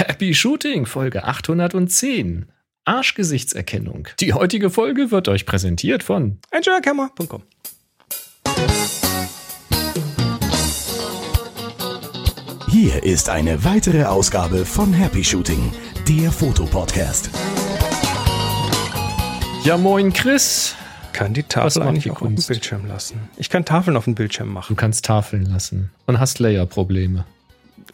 Happy Shooting, Folge 810. Arschgesichtserkennung. Die heutige Folge wird euch präsentiert von enjoycamera.com. Hier ist eine weitere Ausgabe von Happy Shooting, der Fotopodcast. Ja, moin Chris. Kann die Tafel eigentlich auch auf dem Bildschirm lassen? Ich kann Tafeln auf dem Bildschirm machen. Du kannst Tafeln lassen und hast Layer-Probleme.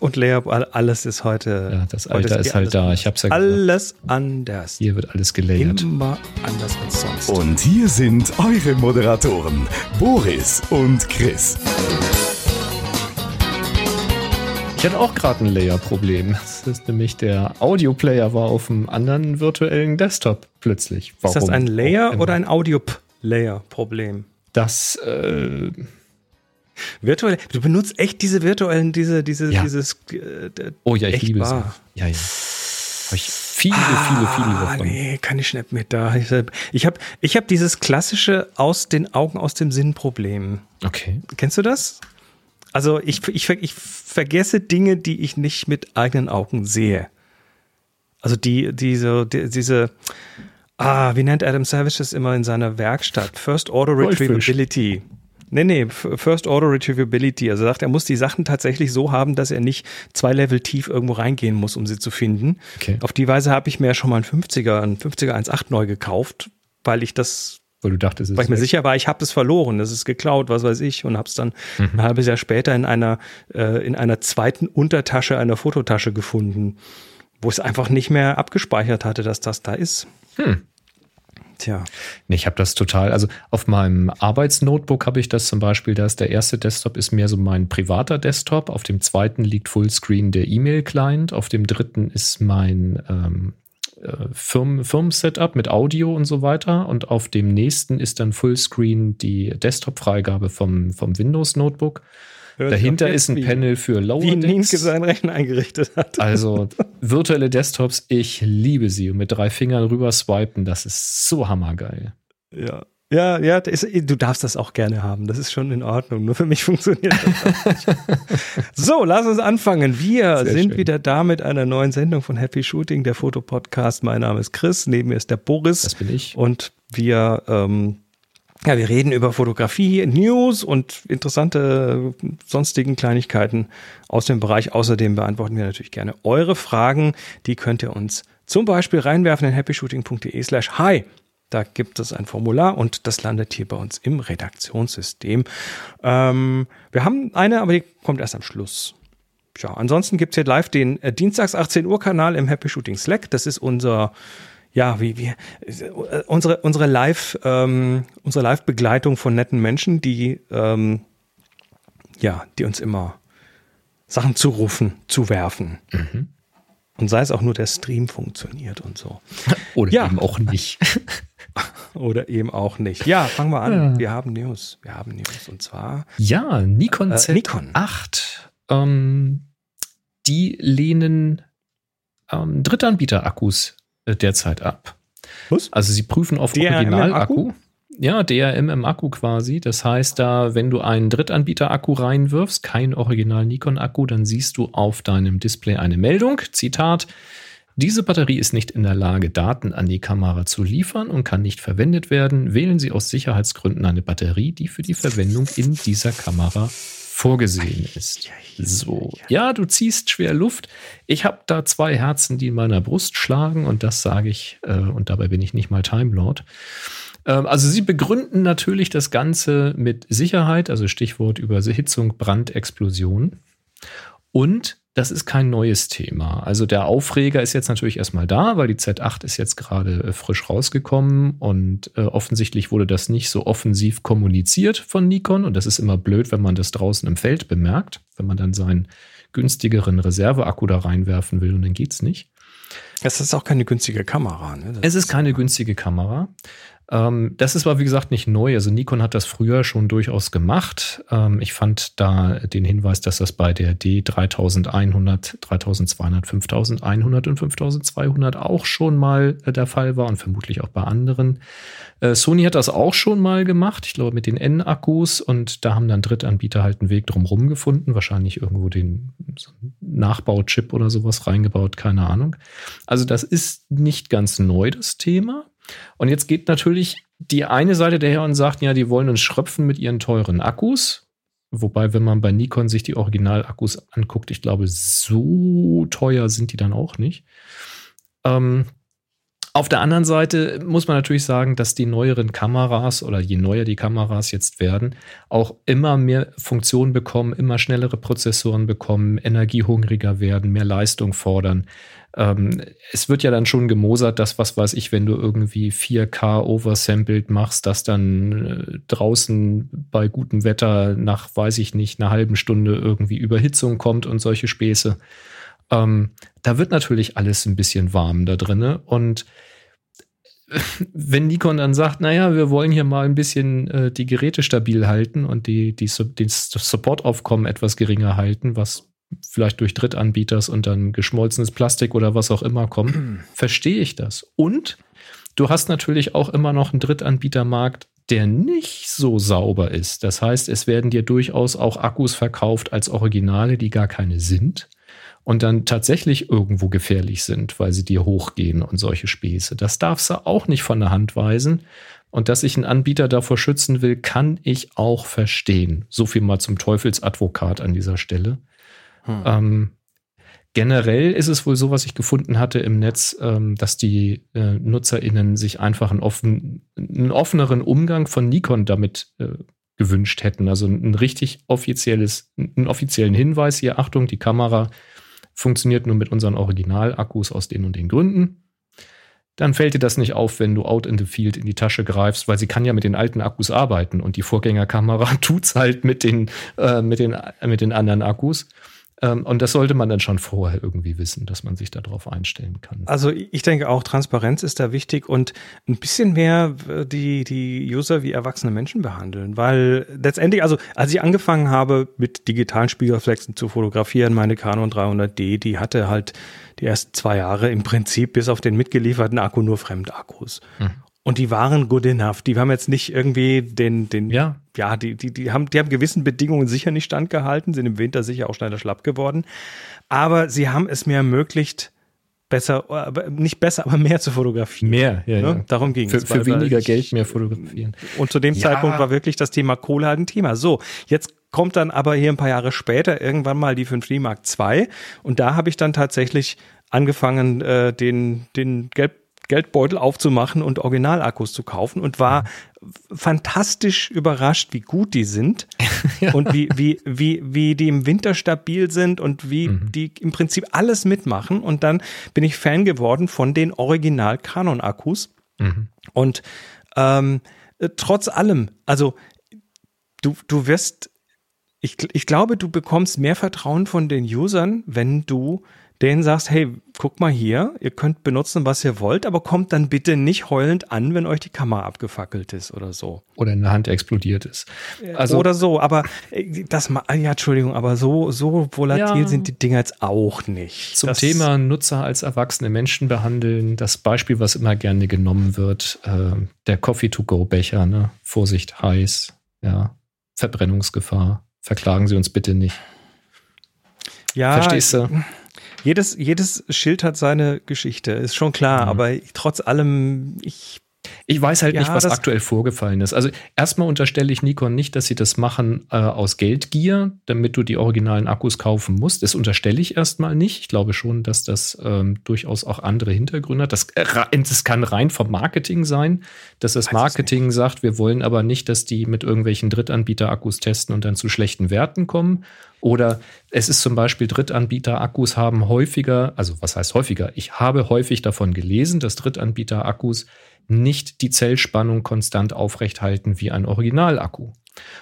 Und Layer, alles ist heute. Ja, das Alter ist halt da. Ich hab's ja Alles anders. Hier wird alles gelayert. Immer anders als sonst. Und hier sind eure Moderatoren, Boris und Chris. Ich hatte auch gerade ein Layer-Problem. Das ist nämlich der Audio-Player war auf einem anderen virtuellen Desktop plötzlich. Warum? Ist das ein Layer oder ein Audio-Layer-Problem? Das äh, Virtuell, du benutzt echt diese virtuellen, diese, diese, ja. dieses. Äh, oh ja, ich liebe wahr. es. Ja, ja. Habe ich viele, ah, viele, viele davon. Nee, kann ich nicht mit da. Ich habe ich hab, dieses klassische aus den Augen, aus dem Sinn Problem. Okay. Kennst du das? Also ich, ich, ich vergesse Dinge, die ich nicht mit eigenen Augen sehe. Also die, diese, die, diese, ah, wie nennt Adam Savage das immer in seiner Werkstatt? First Order Retrievability. Nee, nee, First Order Retrievability. Also er sagt, er muss die Sachen tatsächlich so haben, dass er nicht zwei Level tief irgendwo reingehen muss, um sie zu finden. Okay. Auf die Weise habe ich mir schon mal einen 50er, einen 50er 1.8 neu gekauft, weil ich das weil du dachtest, weil ich mir sicher war, ich habe es verloren, das ist geklaut, was weiß ich, und habe es dann mhm. ein halbes Jahr später in einer äh, in einer zweiten Untertasche einer Fototasche gefunden, wo es einfach nicht mehr abgespeichert hatte, dass das da ist. Hm. Tja. Ich habe das total, also auf meinem Arbeitsnotebook habe ich das zum Beispiel, da ist der erste Desktop ist mehr so mein privater Desktop, auf dem zweiten liegt Fullscreen der E-Mail-Client, auf dem dritten ist mein ähm, äh, Firmen, Firmen-Setup mit Audio und so weiter und auf dem nächsten ist dann Fullscreen die Desktop-Freigabe vom, vom Windows-Notebook. Dahinter ist ein wie, Panel für Lower Wie Nienke seinen Rechner eingerichtet hat. Also virtuelle Desktops, ich liebe sie. Und mit drei Fingern rüber swipen, das ist so hammergeil. Ja. Ja, ja, ist, du darfst das auch gerne haben. Das ist schon in Ordnung. Nur für mich funktioniert das nicht. so, lass uns anfangen. Wir Sehr sind schön. wieder da mit einer neuen Sendung von Happy Shooting, der Fotopodcast. Mein Name ist Chris, neben mir ist der Boris. Das bin ich. Und wir ähm, ja, wir reden über Fotografie, News und interessante sonstigen Kleinigkeiten aus dem Bereich. Außerdem beantworten wir natürlich gerne eure Fragen. Die könnt ihr uns zum Beispiel reinwerfen in happyshooting.de slash hi. Da gibt es ein Formular und das landet hier bei uns im Redaktionssystem. Ähm, wir haben eine, aber die kommt erst am Schluss. Ja, ansonsten gibt es hier live den äh, Dienstags 18 Uhr Kanal im Happy Shooting Slack. Das ist unser ja, wie wir unsere unsere Live ähm, unsere Live Begleitung von netten Menschen, die ähm, ja, die uns immer Sachen zurufen, zuwerfen. Mhm. Und sei es auch nur der Stream funktioniert und so. Oder ja. eben auch nicht. Oder eben auch nicht. Ja, fangen wir an. Ja. Wir haben News. Wir haben News. Und zwar. Ja, Nikon äh, Z8. Nikon. Ähm, die lehnen ähm, Drittanbieter-Akkus derzeit ab. Was? Also sie prüfen auf Original-Akku. Ja, DRM im Akku quasi. Das heißt, da, wenn du einen Drittanbieter-Akku reinwirfst, kein Original-Nikon-Akku, dann siehst du auf deinem Display eine Meldung. Zitat. Diese Batterie ist nicht in der Lage, Daten an die Kamera zu liefern und kann nicht verwendet werden. Wählen Sie aus Sicherheitsgründen eine Batterie, die für die Verwendung in dieser Kamera vorgesehen ist. So, ja, du ziehst schwer Luft. Ich habe da zwei Herzen, die in meiner Brust schlagen und das sage ich, äh, und dabei bin ich nicht mal Time Lord. Ähm, also sie begründen natürlich das Ganze mit Sicherheit, also Stichwort Überhitzung, Brand, Explosion. Und das ist kein neues Thema. Also der Aufreger ist jetzt natürlich erstmal da, weil die Z8 ist jetzt gerade äh, frisch rausgekommen und äh, offensichtlich wurde das nicht so offensiv kommuniziert von Nikon und das ist immer blöd, wenn man das draußen im Feld bemerkt, wenn man dann seinen günstigeren Reserveakku da reinwerfen will und dann geht's nicht. Es ist auch keine günstige Kamera. Ne? Es ist keine günstige Kamera. Ähm, das ist aber, wie gesagt, nicht neu. Also Nikon hat das früher schon durchaus gemacht. Ähm, ich fand da den Hinweis, dass das bei der D3100, 3200, 5100 und 5200 auch schon mal äh, der Fall war und vermutlich auch bei anderen. Äh, Sony hat das auch schon mal gemacht, ich glaube mit den N-Akkus und da haben dann Drittanbieter halt einen Weg drumherum gefunden, wahrscheinlich irgendwo den Nachbauchip oder sowas reingebaut, keine Ahnung. Also das ist nicht ganz neu, das Thema. Und jetzt geht natürlich die eine Seite daher und sagt, ja, die wollen uns schröpfen mit ihren teuren Akkus. Wobei, wenn man bei Nikon sich die Originalakkus anguckt, ich glaube, so teuer sind die dann auch nicht. Ähm, auf der anderen Seite muss man natürlich sagen, dass die neueren Kameras oder je neuer die Kameras jetzt werden, auch immer mehr Funktionen bekommen, immer schnellere Prozessoren bekommen, energiehungriger werden, mehr Leistung fordern. Ähm, es wird ja dann schon gemosert, dass, was weiß ich, wenn du irgendwie 4K oversampled machst, dass dann äh, draußen bei gutem Wetter nach, weiß ich nicht, einer halben Stunde irgendwie Überhitzung kommt und solche Späße. Ähm, da wird natürlich alles ein bisschen warm da drinne und wenn Nikon dann sagt, naja, wir wollen hier mal ein bisschen äh, die Geräte stabil halten und die, die, das Supportaufkommen etwas geringer halten, was vielleicht durch Drittanbieters und dann geschmolzenes Plastik oder was auch immer kommt, verstehe ich das. Und du hast natürlich auch immer noch einen Drittanbietermarkt, der nicht so sauber ist. Das heißt, es werden dir durchaus auch Akkus verkauft als Originale, die gar keine sind und dann tatsächlich irgendwo gefährlich sind, weil sie dir hochgehen und solche Späße. Das darfst du auch nicht von der Hand weisen. Und dass ich einen Anbieter davor schützen will, kann ich auch verstehen. So viel mal zum Teufelsadvokat an dieser Stelle. Hm. Ähm, generell ist es wohl so, was ich gefunden hatte im Netz, ähm, dass die äh, NutzerInnen sich einfach einen, offen, einen offeneren Umgang von Nikon damit äh, gewünscht hätten. Also ein richtig offizielles, einen offiziellen Hinweis hier, Achtung, die Kamera funktioniert nur mit unseren Originalakkus aus den und den Gründen. Dann fällt dir das nicht auf, wenn du out in the field in die Tasche greifst, weil sie kann ja mit den alten Akkus arbeiten und die Vorgängerkamera tut's halt mit den, äh, mit den, mit den anderen Akkus. Ähm, und das sollte man dann schon vorher irgendwie wissen, dass man sich darauf einstellen kann. Also ich denke auch, Transparenz ist da wichtig und ein bisschen mehr äh, die, die User wie erwachsene Menschen behandeln, weil letztendlich, also als ich angefangen habe, mit digitalen Spiegelreflexen zu fotografieren, meine Canon 300D, die hatte halt die ersten zwei Jahre im Prinzip bis auf den mitgelieferten Akku nur Fremdakkus. Mhm. Und die waren good enough. Die haben jetzt nicht irgendwie den, den, ja, ja, die, die, die haben, die haben gewissen Bedingungen sicher nicht standgehalten, sind im Winter sicher auch schneller schlapp geworden. Aber sie haben es mir ermöglicht, besser, nicht besser, aber mehr zu fotografieren. Mehr, ja, ja. Darum ging für, es. Für weniger ich, Geld mehr fotografieren. Und zu dem ja. Zeitpunkt war wirklich das Thema Kohle halt ein Thema. So, jetzt kommt dann aber hier ein paar Jahre später irgendwann mal die 5D Mark II und da habe ich dann tatsächlich angefangen, äh, den, den Gelb Geldbeutel aufzumachen und Originalakkus zu kaufen und war fantastisch überrascht, wie gut die sind ja. und wie, wie, wie, wie die im Winter stabil sind und wie mhm. die im Prinzip alles mitmachen. Und dann bin ich Fan geworden von den Original-Canon-Akkus. Mhm. Und ähm, trotz allem, also du, du wirst, ich, ich glaube, du bekommst mehr Vertrauen von den Usern, wenn du denen sagst, hey, guck mal hier, ihr könnt benutzen, was ihr wollt, aber kommt dann bitte nicht heulend an, wenn euch die Kamera abgefackelt ist oder so. Oder in der Hand explodiert ist. Also, oder so, aber äh, das, ja, Entschuldigung, aber so, so volatil ja, sind die Dinger jetzt auch nicht. Zum das Thema Nutzer als erwachsene Menschen behandeln, das Beispiel, was immer gerne genommen wird, äh, der Coffee-to-go-Becher, ne? Vorsicht, heiß, ja, Verbrennungsgefahr. Verklagen Sie uns bitte nicht. Ja, Verstehst du? Jedes, jedes Schild hat seine Geschichte, ist schon klar, mhm. aber trotz allem, ich ich weiß halt ja, nicht, was aktuell vorgefallen ist. Also erstmal unterstelle ich Nikon nicht, dass sie das machen äh, aus Geldgier, damit du die originalen Akkus kaufen musst. Das unterstelle ich erstmal nicht. Ich glaube schon, dass das ähm, durchaus auch andere Hintergründe hat. Das, äh, das kann rein vom Marketing sein, dass das Marketing sagt, wir wollen aber nicht, dass die mit irgendwelchen Drittanbieter-Akkus testen und dann zu schlechten Werten kommen. Oder es ist zum Beispiel Drittanbieter-Akkus haben häufiger, also was heißt häufiger? Ich habe häufig davon gelesen, dass Drittanbieter-Akkus nicht die Zellspannung konstant aufrecht halten wie ein Originalakku.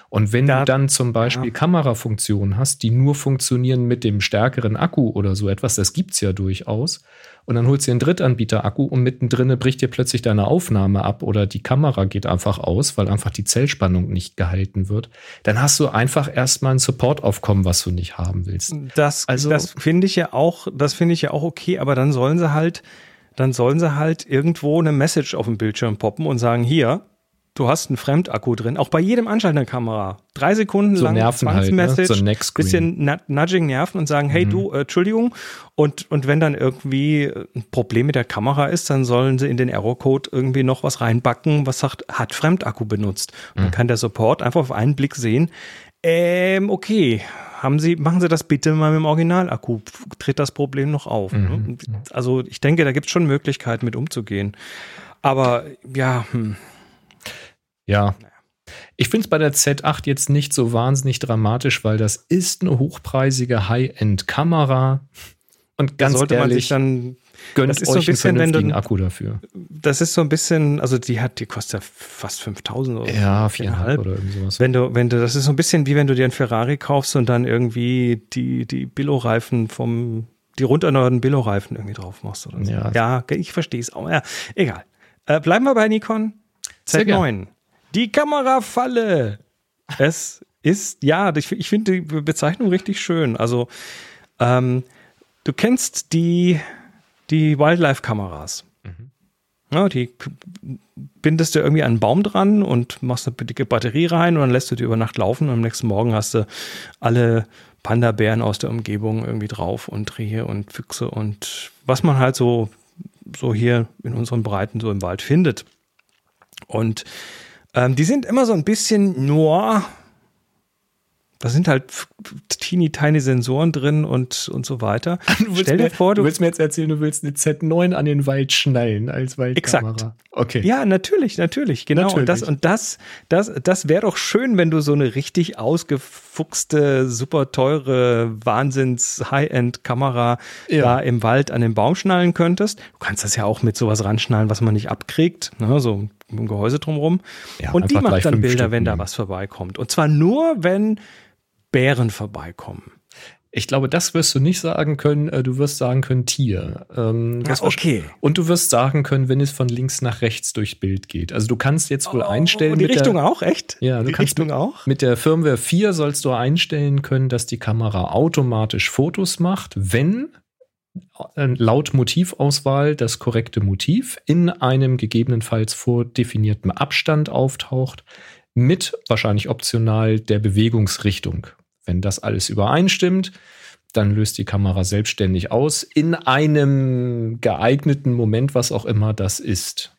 Und wenn da, du dann zum Beispiel ja. Kamerafunktionen hast, die nur funktionieren mit dem stärkeren Akku oder so etwas, das gibt es ja durchaus, und dann holst du einen Drittanbieter-Akku und mittendrin bricht dir plötzlich deine Aufnahme ab oder die Kamera geht einfach aus, weil einfach die Zellspannung nicht gehalten wird, dann hast du einfach erstmal ein Supportaufkommen, was du nicht haben willst. Das, also, das finde ich ja auch, das finde ich ja auch okay, aber dann sollen sie halt, dann sollen sie halt irgendwo eine Message auf dem Bildschirm poppen und sagen, hier, du hast einen Fremdakku drin, auch bei jedem Anschalten der Kamera. Drei Sekunden so lang Zwangsmessage, halt, ne? so bisschen Nudging nerven und sagen, hey mhm. du, äh, Entschuldigung. Und, und wenn dann irgendwie ein Problem mit der Kamera ist, dann sollen sie in den Error-Code irgendwie noch was reinbacken, was sagt, hat Fremdakku benutzt. Und dann mhm. kann der Support einfach auf einen Blick sehen, ähm, okay, haben Sie, machen Sie das bitte mal mit dem Originalakku. Tritt das Problem noch auf. Ne? Mhm. Ne? Also ich denke, da gibt es schon Möglichkeiten, mit umzugehen. Aber ja, hm. Ja. Ich finde es bei der Z8 jetzt nicht so wahnsinnig dramatisch, weil das ist eine hochpreisige High-End-Kamera. Und ganz sollte ehrlich, man sich dann gönnt das ist euch so ein bisschen, einen vernünftigen du, Akku dafür. Das ist so ein bisschen, also die hat, die kostet ja fast 5000 Euro. Ja, viereinhalb oder irgendwie sowas. Wenn du, wenn du, das ist so ein bisschen wie wenn du dir einen Ferrari kaufst und dann irgendwie die, die Billo-Reifen vom, die runderneuerten Billo-Reifen irgendwie drauf machst oder so. Ja, ja ich verstehe es auch. Ja, egal. Äh, bleiben wir bei Nikon Z9. Die Kamerafalle. Es ist, ja, ich, ich finde die Bezeichnung richtig schön. Also, ähm, du kennst die, die Wildlife-Kameras. Mhm. Ja, die bindest du irgendwie an einen Baum dran und machst eine dicke Batterie rein und dann lässt du die über Nacht laufen und am nächsten Morgen hast du alle Panda-Bären aus der Umgebung irgendwie drauf und Rehe und Füchse und was man halt so, so hier in unseren Breiten so im Wald findet. Und ähm, die sind immer so ein bisschen nur, da sind halt teeny tiny Sensoren drin und, und so weiter. Stell dir mir, vor, du, du, willst mir jetzt erzählen, du willst eine Z9 an den Wald schnallen als Waldkamera. Exakt. Okay. Ja, natürlich, natürlich, genau. Natürlich. Und das, und das, das, das wäre doch schön, wenn du so eine richtig ausgefuchste, super teure, Wahnsinns High-End-Kamera ja. da im Wald an den Baum schnallen könntest. Du kannst das ja auch mit sowas ranschnallen, was man nicht abkriegt, ne? so ein Gehäuse drumherum. Ja, und die macht dann Bilder, Stück wenn da was vorbeikommt. Und zwar nur, wenn Bären vorbeikommen. Ich glaube, das wirst du nicht sagen können. Äh, du wirst sagen können Tier. Ähm, ah, okay. Und du wirst sagen können, wenn es von links nach rechts durchs Bild geht. Also du kannst jetzt wohl oh, einstellen. Die Richtung der, auch, echt? Ja, du die kannst Richtung mit, auch. Mit der Firmware 4 sollst du einstellen können, dass die Kamera automatisch Fotos macht, wenn äh, laut Motivauswahl das korrekte Motiv in einem gegebenenfalls vordefinierten Abstand auftaucht, mit wahrscheinlich optional der Bewegungsrichtung. Wenn das alles übereinstimmt, dann löst die Kamera selbstständig aus in einem geeigneten Moment, was auch immer das ist.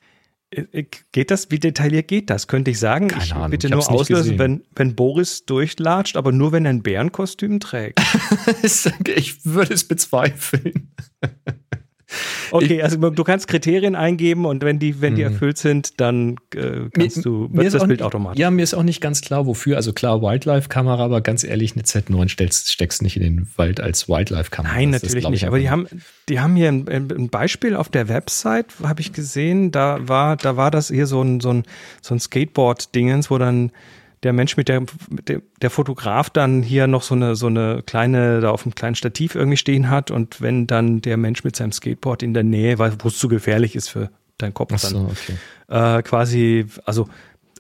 Äh, äh, geht das? Wie detailliert geht das? Könnte ich sagen? Keine ich Ahnung, bitte nur auslösen, wenn, wenn Boris durchlatscht, aber nur wenn er ein Bärenkostüm trägt. ich würde es bezweifeln. Okay, also du kannst Kriterien eingeben und wenn die, wenn die mhm. erfüllt sind, dann äh, kannst mir, du wird das Bild automatisch. Ja, mir ist auch nicht ganz klar, wofür. Also klar, Wildlife-Kamera, aber ganz ehrlich, eine Z9 steckst, steckst nicht in den Wald als Wildlife-Kamera. Nein, das natürlich ist, nicht. Aber die haben, die haben hier ein, ein Beispiel auf der Website, habe ich gesehen. Da war, da war das hier so ein, so ein, so ein Skateboard-Dingens, wo dann der Mensch mit der, mit der, der Fotograf dann hier noch so eine, so eine kleine, da auf einem kleinen Stativ irgendwie stehen hat und wenn dann der Mensch mit seinem Skateboard in der Nähe, weil wo es zu gefährlich ist für deinen Kopf so, dann okay. äh, quasi, also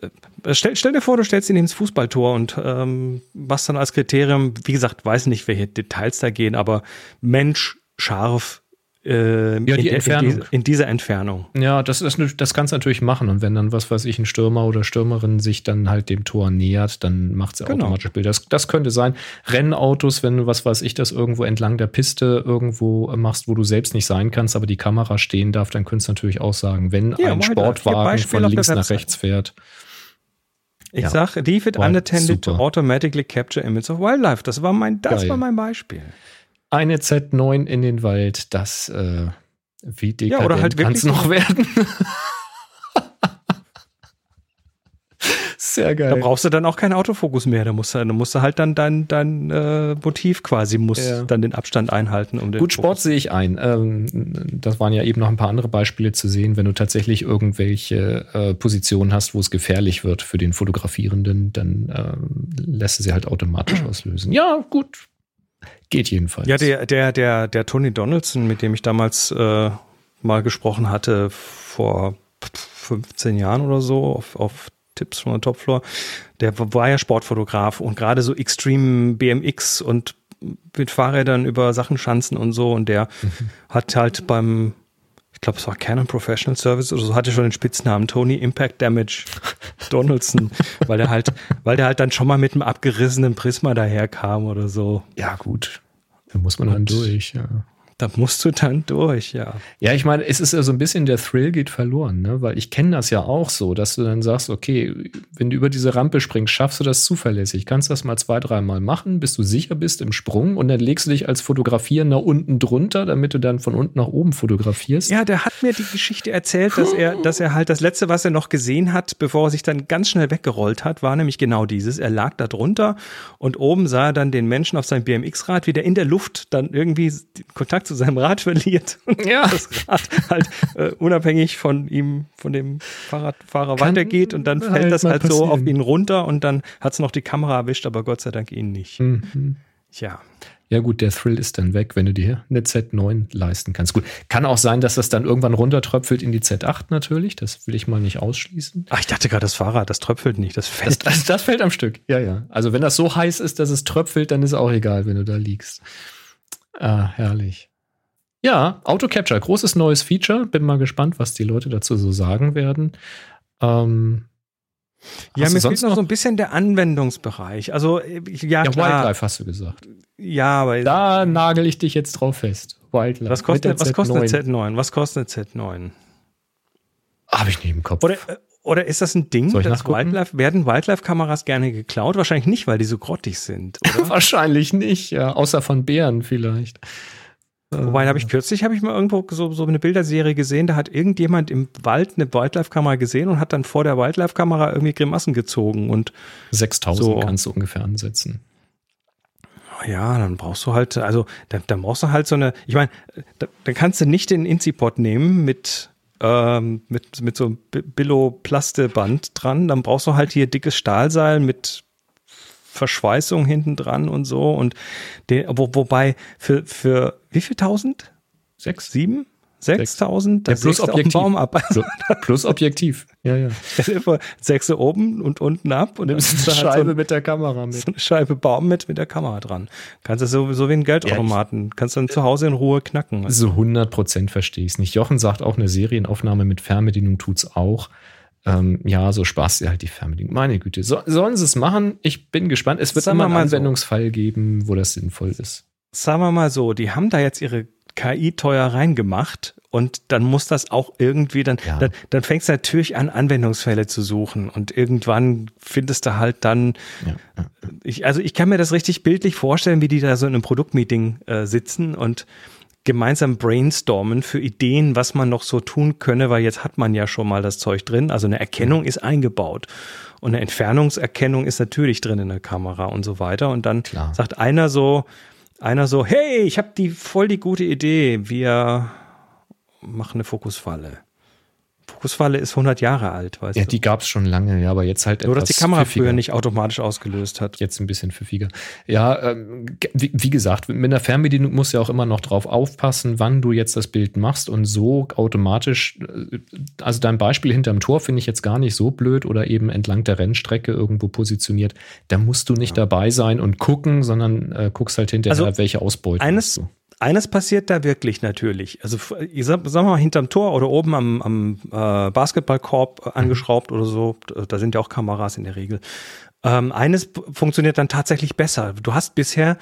äh, Stell, stell, dir vor, du stellst ihn ins Fußballtor und ähm, was dann als Kriterium, wie gesagt, weiß nicht, welche Details da gehen, aber Mensch scharf äh, ja, die in, Entfernung. In, in, dieser Entfernung. Ja, das, das, das kannst du natürlich machen. Und wenn dann, was weiß ich, ein Stürmer oder Stürmerin sich dann halt dem Tor nähert, dann macht sie genau. automatisch Bilder. Das, das könnte sein. Rennautos, wenn du, was weiß ich, das irgendwo entlang der Piste irgendwo machst, wo du selbst nicht sein kannst, aber die Kamera stehen darf, dann könntest du natürlich auch sagen, wenn ja, ein Sportwagen von links nach rechts fährt. Ich ja. sag, leave it unattended to automatically capture images of wildlife. Das war mein, das war mein Beispiel eine Z9 in den Wald, das äh, wie dekadent ja, halt kann es noch werden. Sehr geil. Da brauchst du dann auch keinen Autofokus mehr. Da musst du, da musst du halt dann dein, dein äh, Motiv quasi, muss ja. dann den Abstand einhalten. Um den Gut, Sport sehe ich ein. Ähm, das waren ja eben noch ein paar andere Beispiele zu sehen. Wenn du tatsächlich irgendwelche äh, Positionen hast, wo es gefährlich wird für den Fotografierenden, dann äh, lässt du sie halt automatisch auslösen. Ja, gut. Geht jedenfalls. Ja, der, der, der, der Tony Donaldson, mit dem ich damals äh, mal gesprochen hatte, vor 15 Jahren oder so auf, auf Tipps von der Topfloor, der war ja Sportfotograf und gerade so Extreme BMX und mit Fahrrädern über Sachenschanzen und so und der mhm. hat halt beim ich glaube, es war Canon Professional Service oder so, hatte schon den Spitznamen Tony Impact Damage Donaldson, weil der halt, weil der halt dann schon mal mit einem abgerissenen Prisma daherkam oder so. Ja, gut. Da muss man dann durch, ja. Da musst du dann durch, ja. Ja, ich meine, es ist ja so ein bisschen der Thrill geht verloren, ne? Weil ich kenne das ja auch so, dass du dann sagst, okay, wenn du über diese Rampe springst, schaffst du das zuverlässig. Kannst das mal zwei, dreimal machen, bis du sicher bist im Sprung und dann legst du dich als Fotografierender unten drunter, damit du dann von unten nach oben fotografierst. Ja, der hat mir die Geschichte erzählt, dass er, dass er halt das letzte, was er noch gesehen hat, bevor er sich dann ganz schnell weggerollt hat, war nämlich genau dieses. Er lag da drunter und oben sah er dann den Menschen auf seinem BMX-Rad, wie der in der Luft dann irgendwie Kontakt zu seinem Rad verliert und ja. das Rad halt äh, unabhängig von ihm, von dem Fahrradfahrer Kann weitergeht und dann fällt halt das halt passieren. so auf ihn runter und dann hat es noch die Kamera erwischt, aber Gott sei Dank ihn nicht. Mhm. Ja. Ja gut, der Thrill ist dann weg, wenn du dir eine Z9 leisten kannst. Gut, kann auch sein, dass das dann irgendwann runtertröpfelt in die Z8 natürlich. Das will ich mal nicht ausschließen. Ach, ich dachte gerade, das Fahrrad, das tröpfelt nicht, das fällt. Das, das, das fällt am Stück, ja, ja. Also wenn das so heiß ist, dass es tröpfelt, dann ist auch egal, wenn du da liegst. Ah, herrlich. Ja, Auto Capture, großes neues Feature. Bin mal gespannt, was die Leute dazu so sagen werden. Ähm, ja, mir fehlt noch so ein bisschen der Anwendungsbereich. Also, ja, ja klar. Wildlife hast du gesagt. Ja, aber. Da nagel ich dich jetzt drauf fest. Wildlife. Was kostet, was kostet eine Z9? Was kostet eine Z9? Habe ich nicht im Kopf. Oder, äh, oder ist das ein Ding, dass Wildlife, werden Wildlife-Kameras gerne geklaut? Wahrscheinlich nicht, weil die so grottig sind? Wahrscheinlich nicht, ja. Außer von Bären vielleicht. Wobei, habe ich kürzlich, habe ich mal irgendwo so, so eine Bilderserie gesehen, da hat irgendjemand im Wald eine Wildlife-Kamera gesehen und hat dann vor der Wildlife-Kamera irgendwie Grimassen gezogen und 6000 so. kannst du ungefähr ansetzen. Ja, dann brauchst du halt, also dann, dann brauchst du halt so eine, ich meine, da, dann kannst du nicht den Incipod nehmen mit, ähm, mit, mit so einem Billo-Plasteband dran, dann brauchst du halt hier dickes Stahlseil mit Verschweißung hinten dran und so. Und den, wo, wobei für, für wie viel tausend? Sechs, sieben? 6000, das ja, plus Objektiv. Baum ab. plus Objektiv. Ja, ja. Sechs oben und unten ab und nimmst eine Scheibe so ein, mit der Kamera mit. So eine Scheibe Baum mit mit der Kamera dran. Kannst du so, so wie ein Geldautomaten. Kannst du dann zu Hause in Ruhe knacken. Also. So 100 Prozent verstehe ich es nicht. Jochen sagt auch, eine Serienaufnahme mit Fernbedienung tut's auch ähm, ja, so Spaß sie halt die Fernbedienung. Meine Güte, so, sollen sie es machen? Ich bin gespannt. Es wird immer einen Anwendungsfall so. geben, wo das sinnvoll ist. Sagen wir mal so, die haben da jetzt ihre KI teuer reingemacht und dann muss das auch irgendwie, dann, ja. dann, dann fängst du natürlich an, Anwendungsfälle zu suchen und irgendwann findest du halt dann, ja, ja. Ich, also ich kann mir das richtig bildlich vorstellen, wie die da so in einem Produktmeeting äh, sitzen und gemeinsam brainstormen für Ideen, was man noch so tun könne, weil jetzt hat man ja schon mal das Zeug drin. Also eine Erkennung ist eingebaut und eine Entfernungserkennung ist natürlich drin in der Kamera und so weiter. Und dann Klar. sagt einer so, einer so, hey, ich habe die voll die gute Idee, wir machen eine Fokusfalle. Fokusfalle ist 100 Jahre alt, weißt ja, du? Ja, die gab es schon lange, ja, aber jetzt halt Nur, dass die Kamera pfiffiger. früher nicht automatisch ausgelöst hat. Jetzt ein bisschen pfiffiger. Ja, ähm, wie, wie, gesagt, mit einer Fernbedienung musst du ja auch immer noch drauf aufpassen, wann du jetzt das Bild machst und so automatisch, äh, also dein Beispiel hinterm Tor finde ich jetzt gar nicht so blöd oder eben entlang der Rennstrecke irgendwo positioniert. Da musst du nicht ja. dabei sein und gucken, sondern äh, guckst halt hinterher, also welche Ausbeute. Eines, eines passiert da wirklich natürlich. Also ich sag, sag mal hinterm Tor oder oben am, am äh, Basketballkorb angeschraubt oder so. Da sind ja auch Kameras in der Regel. Ähm, eines funktioniert dann tatsächlich besser. Du hast bisher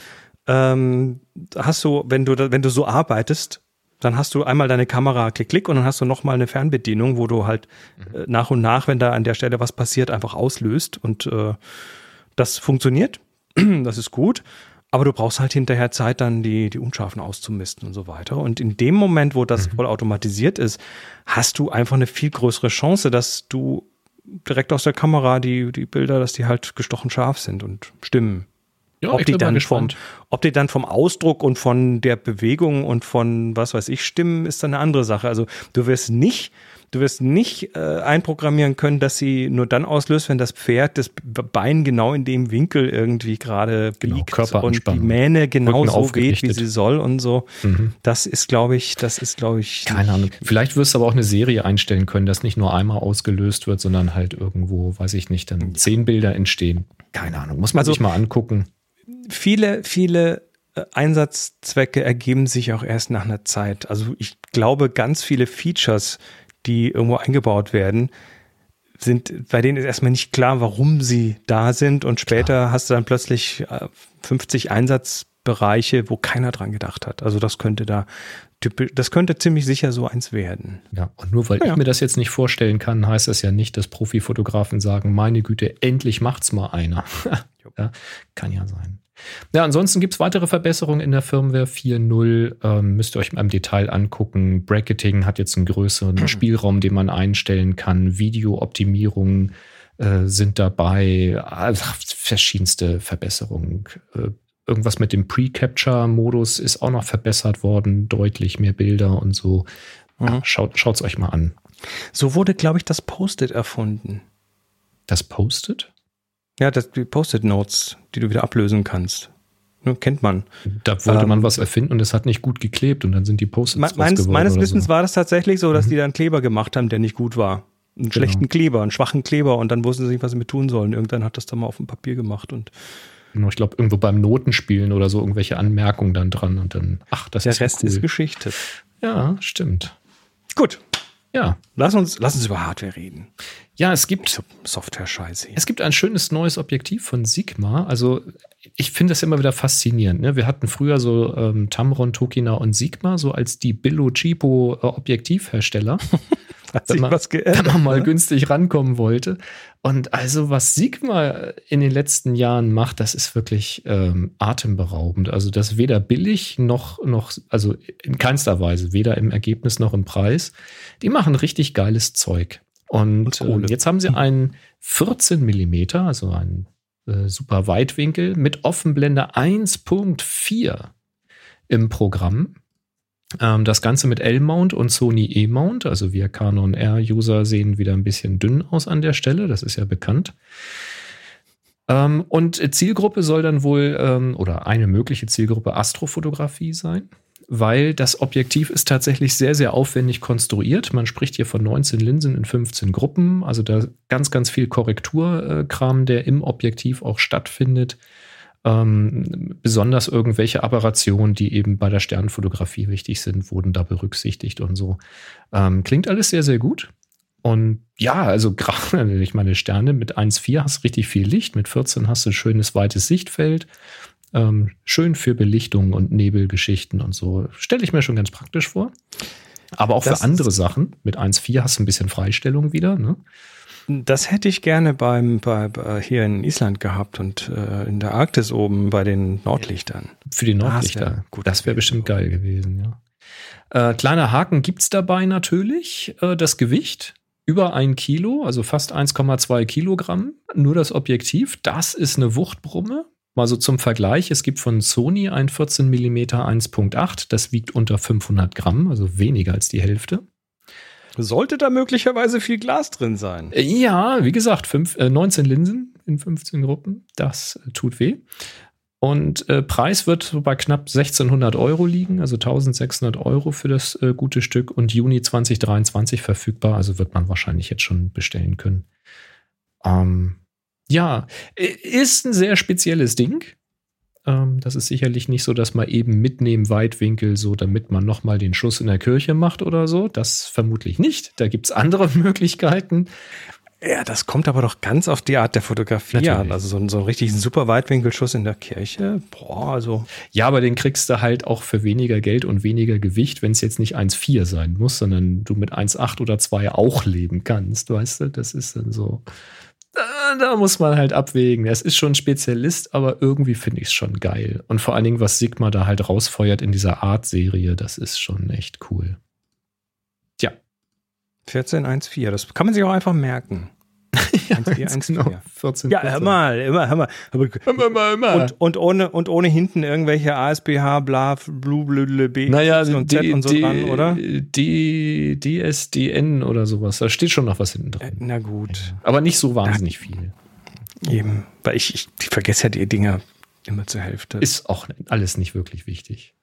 ähm, hast du, wenn du wenn du so arbeitest, dann hast du einmal deine Kamera klick klick und dann hast du noch mal eine Fernbedienung, wo du halt mhm. äh, nach und nach, wenn da an der Stelle was passiert, einfach auslöst und äh, das funktioniert. das ist gut. Aber du brauchst halt hinterher Zeit, dann die, die Unscharfen auszumisten und so weiter. Und in dem Moment, wo das mhm. voll automatisiert ist, hast du einfach eine viel größere Chance, dass du direkt aus der Kamera die, die Bilder, dass die halt gestochen scharf sind und stimmen. Ja, ob, die dann vom, ob die dann vom Ausdruck und von der Bewegung und von was weiß ich stimmen, ist dann eine andere Sache. Also du wirst nicht Du wirst nicht äh, einprogrammieren können, dass sie nur dann auslöst, wenn das Pferd das Bein genau in dem Winkel irgendwie gerade genau, liegt und die Mähne genau so geht, wie sie soll und so. Mhm. Das ist, glaube ich, das ist, glaube ich. Keine Ahnung. Vielleicht wirst du aber auch eine Serie einstellen können, dass nicht nur einmal ausgelöst wird, sondern halt irgendwo, weiß ich nicht, dann zehn Bilder entstehen. Keine Ahnung. Muss man also, sich mal angucken. Viele, viele äh, Einsatzzwecke ergeben sich auch erst nach einer Zeit. Also ich glaube, ganz viele Features, die irgendwo eingebaut werden, sind, bei denen ist erstmal nicht klar, warum sie da sind und später klar. hast du dann plötzlich 50 äh, Einsatzbereiche, wo keiner dran gedacht hat. Also das könnte da das könnte ziemlich sicher so eins werden. Ja, und nur weil ja. ich mir das jetzt nicht vorstellen kann, heißt das ja nicht, dass Profifotografen sagen, meine Güte, endlich macht's mal einer. ja, kann ja sein. Ja, ansonsten gibt es weitere Verbesserungen in der Firmware 4.0. Ähm, müsst ihr euch mal im Detail angucken. Bracketing hat jetzt einen größeren Spielraum, den man einstellen kann. Videooptimierungen äh, sind dabei. Also, verschiedenste Verbesserungen. Äh, irgendwas mit dem Pre-Capture-Modus ist auch noch verbessert worden. Deutlich mehr Bilder und so. Mhm. Ja, schaut es euch mal an. So wurde, glaube ich, das Post-it erfunden. Das Post-it? Ja, das, die Post-it-Notes, die du wieder ablösen kannst. Ne, kennt man. Da wollte ähm, man was erfinden und es hat nicht gut geklebt und dann sind die Post-its meins, Meines Wissens so. war das tatsächlich so, dass mhm. die da einen Kleber gemacht haben, der nicht gut war. Einen genau. schlechten Kleber, einen schwachen Kleber und dann wussten sie nicht, was sie mit tun sollen. Irgendwann hat das dann mal auf dem Papier gemacht und genau, ich glaube, irgendwo beim Notenspielen oder so irgendwelche Anmerkungen dann dran und dann, ach, das der ist Der Rest cool. ist Geschichte. Ja, stimmt. Gut. Ja. Lass uns, lass uns über Hardware reden. Ja, es gibt Software-Scheiße. Es gibt ein schönes neues Objektiv von Sigma. Also ich finde das immer wieder faszinierend. Ne? Wir hatten früher so ähm, Tamron, Tokina und Sigma so als die Billo Chipo äh, Objektivhersteller. Hat sich man, was geändert, wenn man mal ne? günstig rankommen wollte. Und also, was Sigma in den letzten Jahren macht, das ist wirklich ähm, atemberaubend. Also, das weder billig noch, noch, also in keinster Weise, weder im Ergebnis noch im Preis. Die machen richtig geiles Zeug. Und, Und äh, jetzt haben sie einen 14 Millimeter, also einen äh, super Weitwinkel mit Offenblende 1.4 im Programm. Ähm, das Ganze mit L-Mount und Sony E-Mount. Also wir Canon R-User sehen wieder ein bisschen dünn aus an der Stelle. Das ist ja bekannt. Ähm, und Zielgruppe soll dann wohl, ähm, oder eine mögliche Zielgruppe Astrofotografie sein, weil das Objektiv ist tatsächlich sehr, sehr aufwendig konstruiert. Man spricht hier von 19 Linsen in 15 Gruppen. Also da ganz, ganz viel Korrekturkram, der im Objektiv auch stattfindet. Ähm, besonders irgendwelche Aberrationen, die eben bei der Sternfotografie wichtig sind, wurden da berücksichtigt und so. Ähm, klingt alles sehr, sehr gut. Und ja, also gerade, ich meine, Sterne mit 1,4 hast du richtig viel Licht, mit 14 hast du ein schönes weites Sichtfeld. Ähm, schön für Belichtung und Nebelgeschichten und so. Stelle ich mir schon ganz praktisch vor. Aber auch das für andere Sachen. Mit 1,4 hast du ein bisschen Freistellung wieder. Ne? Das hätte ich gerne beim, bei, hier in Island gehabt und äh, in der Arktis oben bei den Nordlichtern. Für die Nordlichter. Gut, das wäre bestimmt geil gewesen, ja. Äh, kleiner Haken gibt's dabei natürlich. Äh, das Gewicht über ein Kilo, also fast 1,2 Kilogramm. Nur das Objektiv, das ist eine Wuchtbrumme. Mal so zum Vergleich, es gibt von Sony ein 14 mm 1.8, das wiegt unter 500 Gramm, also weniger als die Hälfte. Sollte da möglicherweise viel Glas drin sein? Äh, ja, wie gesagt, fünf, äh, 19 Linsen in 15 Gruppen. Das äh, tut weh. Und äh, Preis wird bei knapp 1600 Euro liegen, also 1600 Euro für das äh, gute Stück und Juni 2023 verfügbar. Also wird man wahrscheinlich jetzt schon bestellen können. Ähm, ja, ist ein sehr spezielles Ding. Ähm, das ist sicherlich nicht so, dass man eben mitnehmen Weitwinkel, so damit man nochmal den Schuss in der Kirche macht oder so. Das vermutlich nicht. Da gibt es andere Möglichkeiten. Ja, das kommt aber doch ganz auf die Art der Fotografie Natürlich. an. Also so, ein, so ein richtig super Weitwinkelschuss in der Kirche. Boah, also. Ja, aber den kriegst du halt auch für weniger Geld und weniger Gewicht, wenn es jetzt nicht 1,4 sein muss, sondern du mit 1,8 oder 2 auch leben kannst, weißt du? Das ist dann so da, muss man halt abwägen. Es ist schon ein Spezialist, aber irgendwie finde ich es schon geil. Und vor allen Dingen, was Sigma da halt rausfeuert in dieser Art-Serie, das ist schon echt cool. Tja. 1414, das kann man sich auch einfach merken. ja, 1, 14 ja, hör mal, immer, hör mal. Immer, immer, immer. Und, und, ohne, und ohne hinten irgendwelche ASBH, bla, blue, blue, B, naja, und Z und so die, dran, oder? Die DSDN oder sowas. Da steht schon noch was hinten dran. Äh, na gut. Aber nicht so wahnsinnig ja. viel. Eben, weil ich, ich, ich vergesse ja die Dinger immer zur Hälfte. Ist auch alles nicht wirklich wichtig.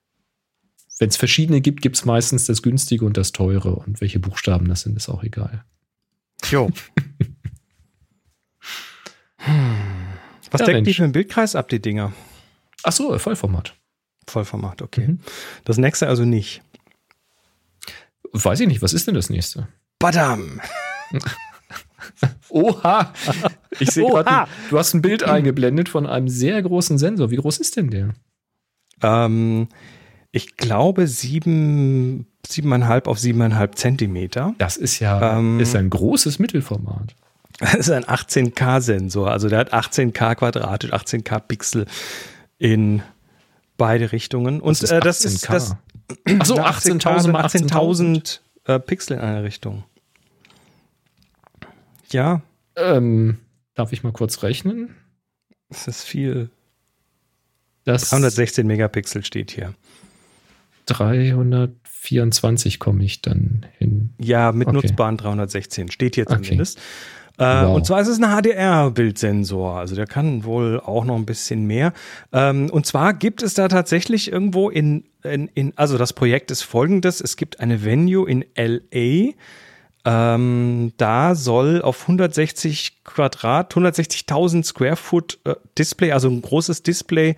Wenn es verschiedene gibt, gibt es meistens das günstige und das teure. Und welche Buchstaben das sind, ist auch egal. Jo. Was ja, deckt die für einen Bildkreis ab, die Dinger? Ach so, Vollformat. Vollformat, okay. Mhm. Das nächste also nicht. Weiß ich nicht, was ist denn das nächste? Badam! Oha! Ich sehe gerade, du hast ein Bild eingeblendet von einem sehr großen Sensor. Wie groß ist denn der? Ähm, ich glaube sieben, siebeneinhalb auf siebeneinhalb Zentimeter. Das ist ja ähm, ist ein großes Mittelformat. Das ist ein 18K-Sensor. Also der hat 18K quadratisch, 18K Pixel in beide Richtungen. Und das ist, äh, das ist das. Achso, 18.000 mal 18.000 äh, Pixel in eine Richtung. Ja. Ähm, darf ich mal kurz rechnen? Das ist viel. Das 316 Megapixel steht hier. 324 komme ich dann hin. Ja, mit okay. nutzbaren 316 steht hier zumindest. Okay. Äh, wow. Und zwar ist es ein HDR-Bildsensor, also der kann wohl auch noch ein bisschen mehr. Ähm, und zwar gibt es da tatsächlich irgendwo in, in, in, also das Projekt ist folgendes, es gibt eine Venue in LA, ähm, da soll auf 160 Quadrat, 160.000 Square Foot äh, Display, also ein großes Display,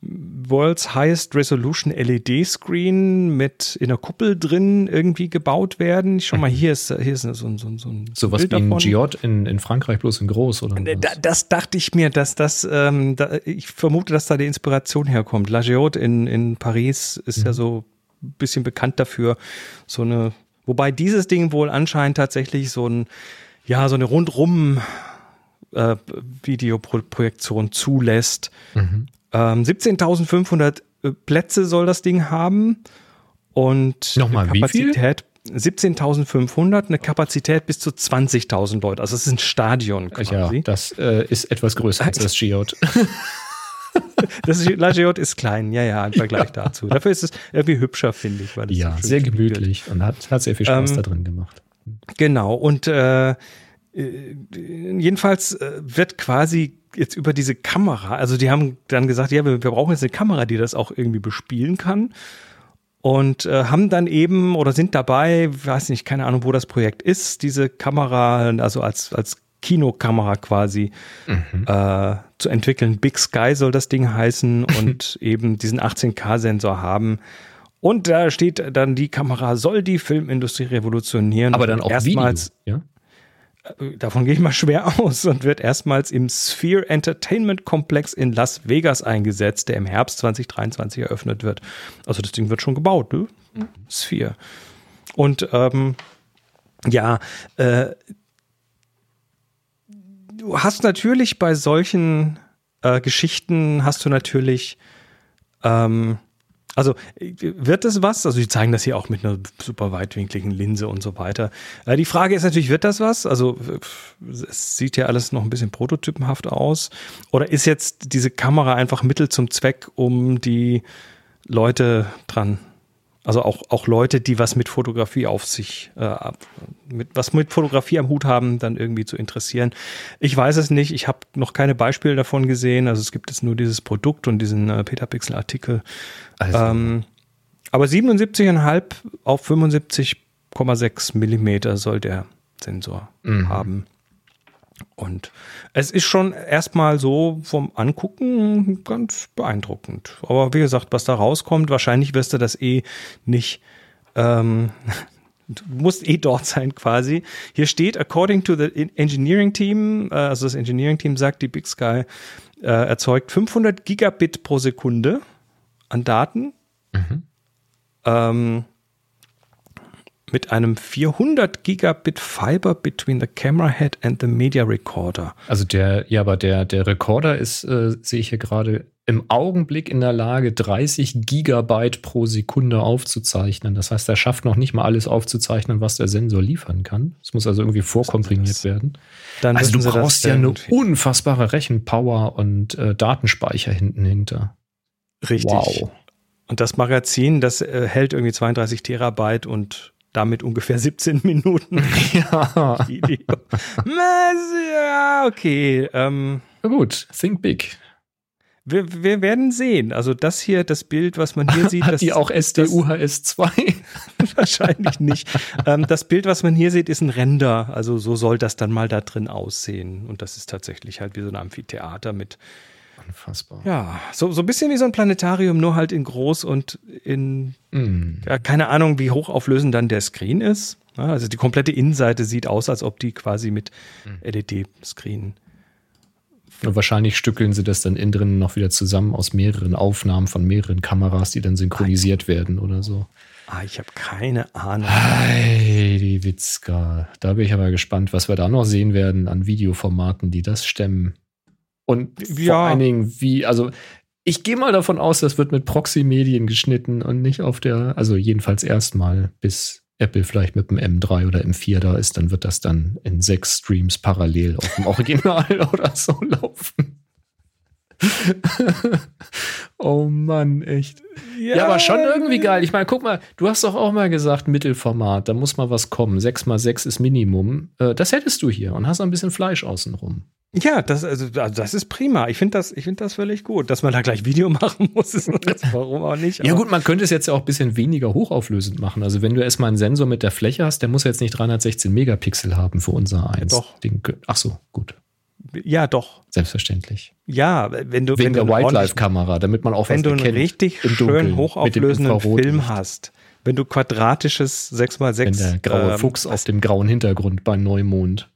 World's Highest Resolution LED Screen mit in der Kuppel drin irgendwie gebaut werden. Schau mal, hier ist, hier ist so, so, so ein. So was wie ein Giot in, in Frankreich, bloß in groß, oder? Da, das dachte ich mir, dass das, ähm, da, ich vermute, dass da die Inspiration herkommt. La Giot in, in Paris ist mhm. ja so ein bisschen bekannt dafür, so eine, wobei dieses Ding wohl anscheinend tatsächlich so ein, ja, so eine rundrum äh, Videoprojektion zulässt. Mhm. Ähm, 17.500 äh, Plätze soll das Ding haben. Und Nochmal, Kapazität 17.500, eine Kapazität bis zu 20.000 Leute. Also es ist ein Stadion quasi. Ja, das äh, ist etwas größer als das Geot. das La ist klein, ja, ja, im Vergleich dazu. Dafür ist es irgendwie hübscher, finde ich. Weil ja, sehr gemütlich wird. und hat, hat sehr viel Spaß ähm, da drin gemacht. Genau, und äh, äh, jedenfalls äh, wird quasi jetzt über diese Kamera, also die haben dann gesagt, ja, wir, wir brauchen jetzt eine Kamera, die das auch irgendwie bespielen kann. Und äh, haben dann eben oder sind dabei, weiß nicht, keine Ahnung, wo das Projekt ist, diese Kamera, also als, als Kinokamera quasi mhm. äh, zu entwickeln. Big Sky soll das Ding heißen und eben diesen 18K-Sensor haben. Und da steht dann, die Kamera soll die Filmindustrie revolutionieren. Aber dann auch erstmals, Video, ja? Davon gehe ich mal schwer aus und wird erstmals im Sphere Entertainment Komplex in Las Vegas eingesetzt, der im Herbst 2023 eröffnet wird. Also das Ding wird schon gebaut, ne? Mhm. Sphere. Und ähm, ja, äh, du hast natürlich bei solchen äh, Geschichten hast du natürlich ähm, also wird das was? Also die zeigen das hier auch mit einer super weitwinkligen Linse und so weiter. Äh, die Frage ist natürlich, wird das was? Also es sieht ja alles noch ein bisschen prototypenhaft aus. Oder ist jetzt diese Kamera einfach Mittel zum Zweck, um die Leute dran also auch, auch Leute, die was mit Fotografie auf sich, äh, mit, was mit Fotografie am Hut haben, dann irgendwie zu interessieren. Ich weiß es nicht, ich habe noch keine Beispiele davon gesehen. Also es gibt jetzt nur dieses Produkt und diesen äh, Petapixel-Artikel. Also. Ähm, aber 77,5 auf 75,6 Millimeter soll der Sensor mhm. haben. Und es ist schon erstmal so vom Angucken ganz beeindruckend. Aber wie gesagt, was da rauskommt, wahrscheinlich wirst du das eh nicht. Ähm, du musst eh dort sein quasi. Hier steht, according to the engineering team, äh, also das Engineering Team sagt, die Big Sky äh, erzeugt 500 Gigabit pro Sekunde an Daten. Mhm. Ähm, mit einem 400 Gigabit Fiber between the camera head and the media recorder. Also der, ja, aber der, der Recorder ist, äh, sehe ich hier gerade, im Augenblick in der Lage, 30 Gigabyte pro Sekunde aufzuzeichnen. Das heißt, er schafft noch nicht mal alles aufzuzeichnen, was der Sensor liefern kann. Es muss also irgendwie vorkomprimiert werden. Dann also du brauchst ja eine unfassbare Rechenpower und äh, Datenspeicher hinten hinter. Richtig. Wow. Und das Magazin, das äh, hält irgendwie 32 Terabyte und damit ungefähr 17 Minuten Ja. Video. ja, okay. Ähm, Na gut, think big. wir, wir werden sehen. Also das hier, das Bild, was man hier sieht, Hat das die auch SDUHS2? wahrscheinlich nicht. ähm, das Bild, was man hier sieht, ist ein Render. Also so soll das dann mal da drin aussehen. Und das ist tatsächlich halt wie so ein Amphitheater mit, Unfassbar. ja, so, so ein bisschen wie so ein Planetarium, nur halt in groß und in Mm. Ja, keine Ahnung, wie hochauflösend dann der Screen ist. Also die komplette Innenseite sieht aus, als ob die quasi mit LED-Screen. Und wahrscheinlich stückeln sie das dann innen drin noch wieder zusammen aus mehreren Aufnahmen von mehreren Kameras, die dann synchronisiert werden oder so. Ah, ich habe keine Ahnung. Hey, die Witzka. Da bin ich aber gespannt, was wir da noch sehen werden an Videoformaten, die das stemmen. Und vor Ja. allen Dingen, wie, also ich gehe mal davon aus, das wird mit Proxy-Medien geschnitten und nicht auf der, also jedenfalls erstmal, bis Apple vielleicht mit dem M3 oder M4 da ist, dann wird das dann in sechs Streams parallel auf dem Original oder so laufen. oh Mann, echt. Ja, aber schon irgendwie geil. Ich meine, guck mal, du hast doch auch mal gesagt, Mittelformat, da muss mal was kommen. 6 mal 6 ist Minimum. Äh, das hättest du hier und hast ein bisschen Fleisch außenrum. Ja, das, also, das ist prima. Ich finde das, ich finde das völlig gut. Dass man da gleich Video machen muss, ist warum auch nicht. Ja gut, man könnte es jetzt ja auch ein bisschen weniger hochauflösend machen. Also wenn du erstmal einen Sensor mit der Fläche hast, der muss jetzt nicht 316 Megapixel haben für unser eins. doch. Den, ach so, gut. Ja, doch. Selbstverständlich. Ja, wenn du, Wegen wenn der Wildlife-Kamera, damit man auch wenn du einen richtig schön hochauflösenden. Film hast, wenn du quadratisches 6x6 Wenn der graue ähm, Fuchs auf dem grauen Hintergrund bei Neumond.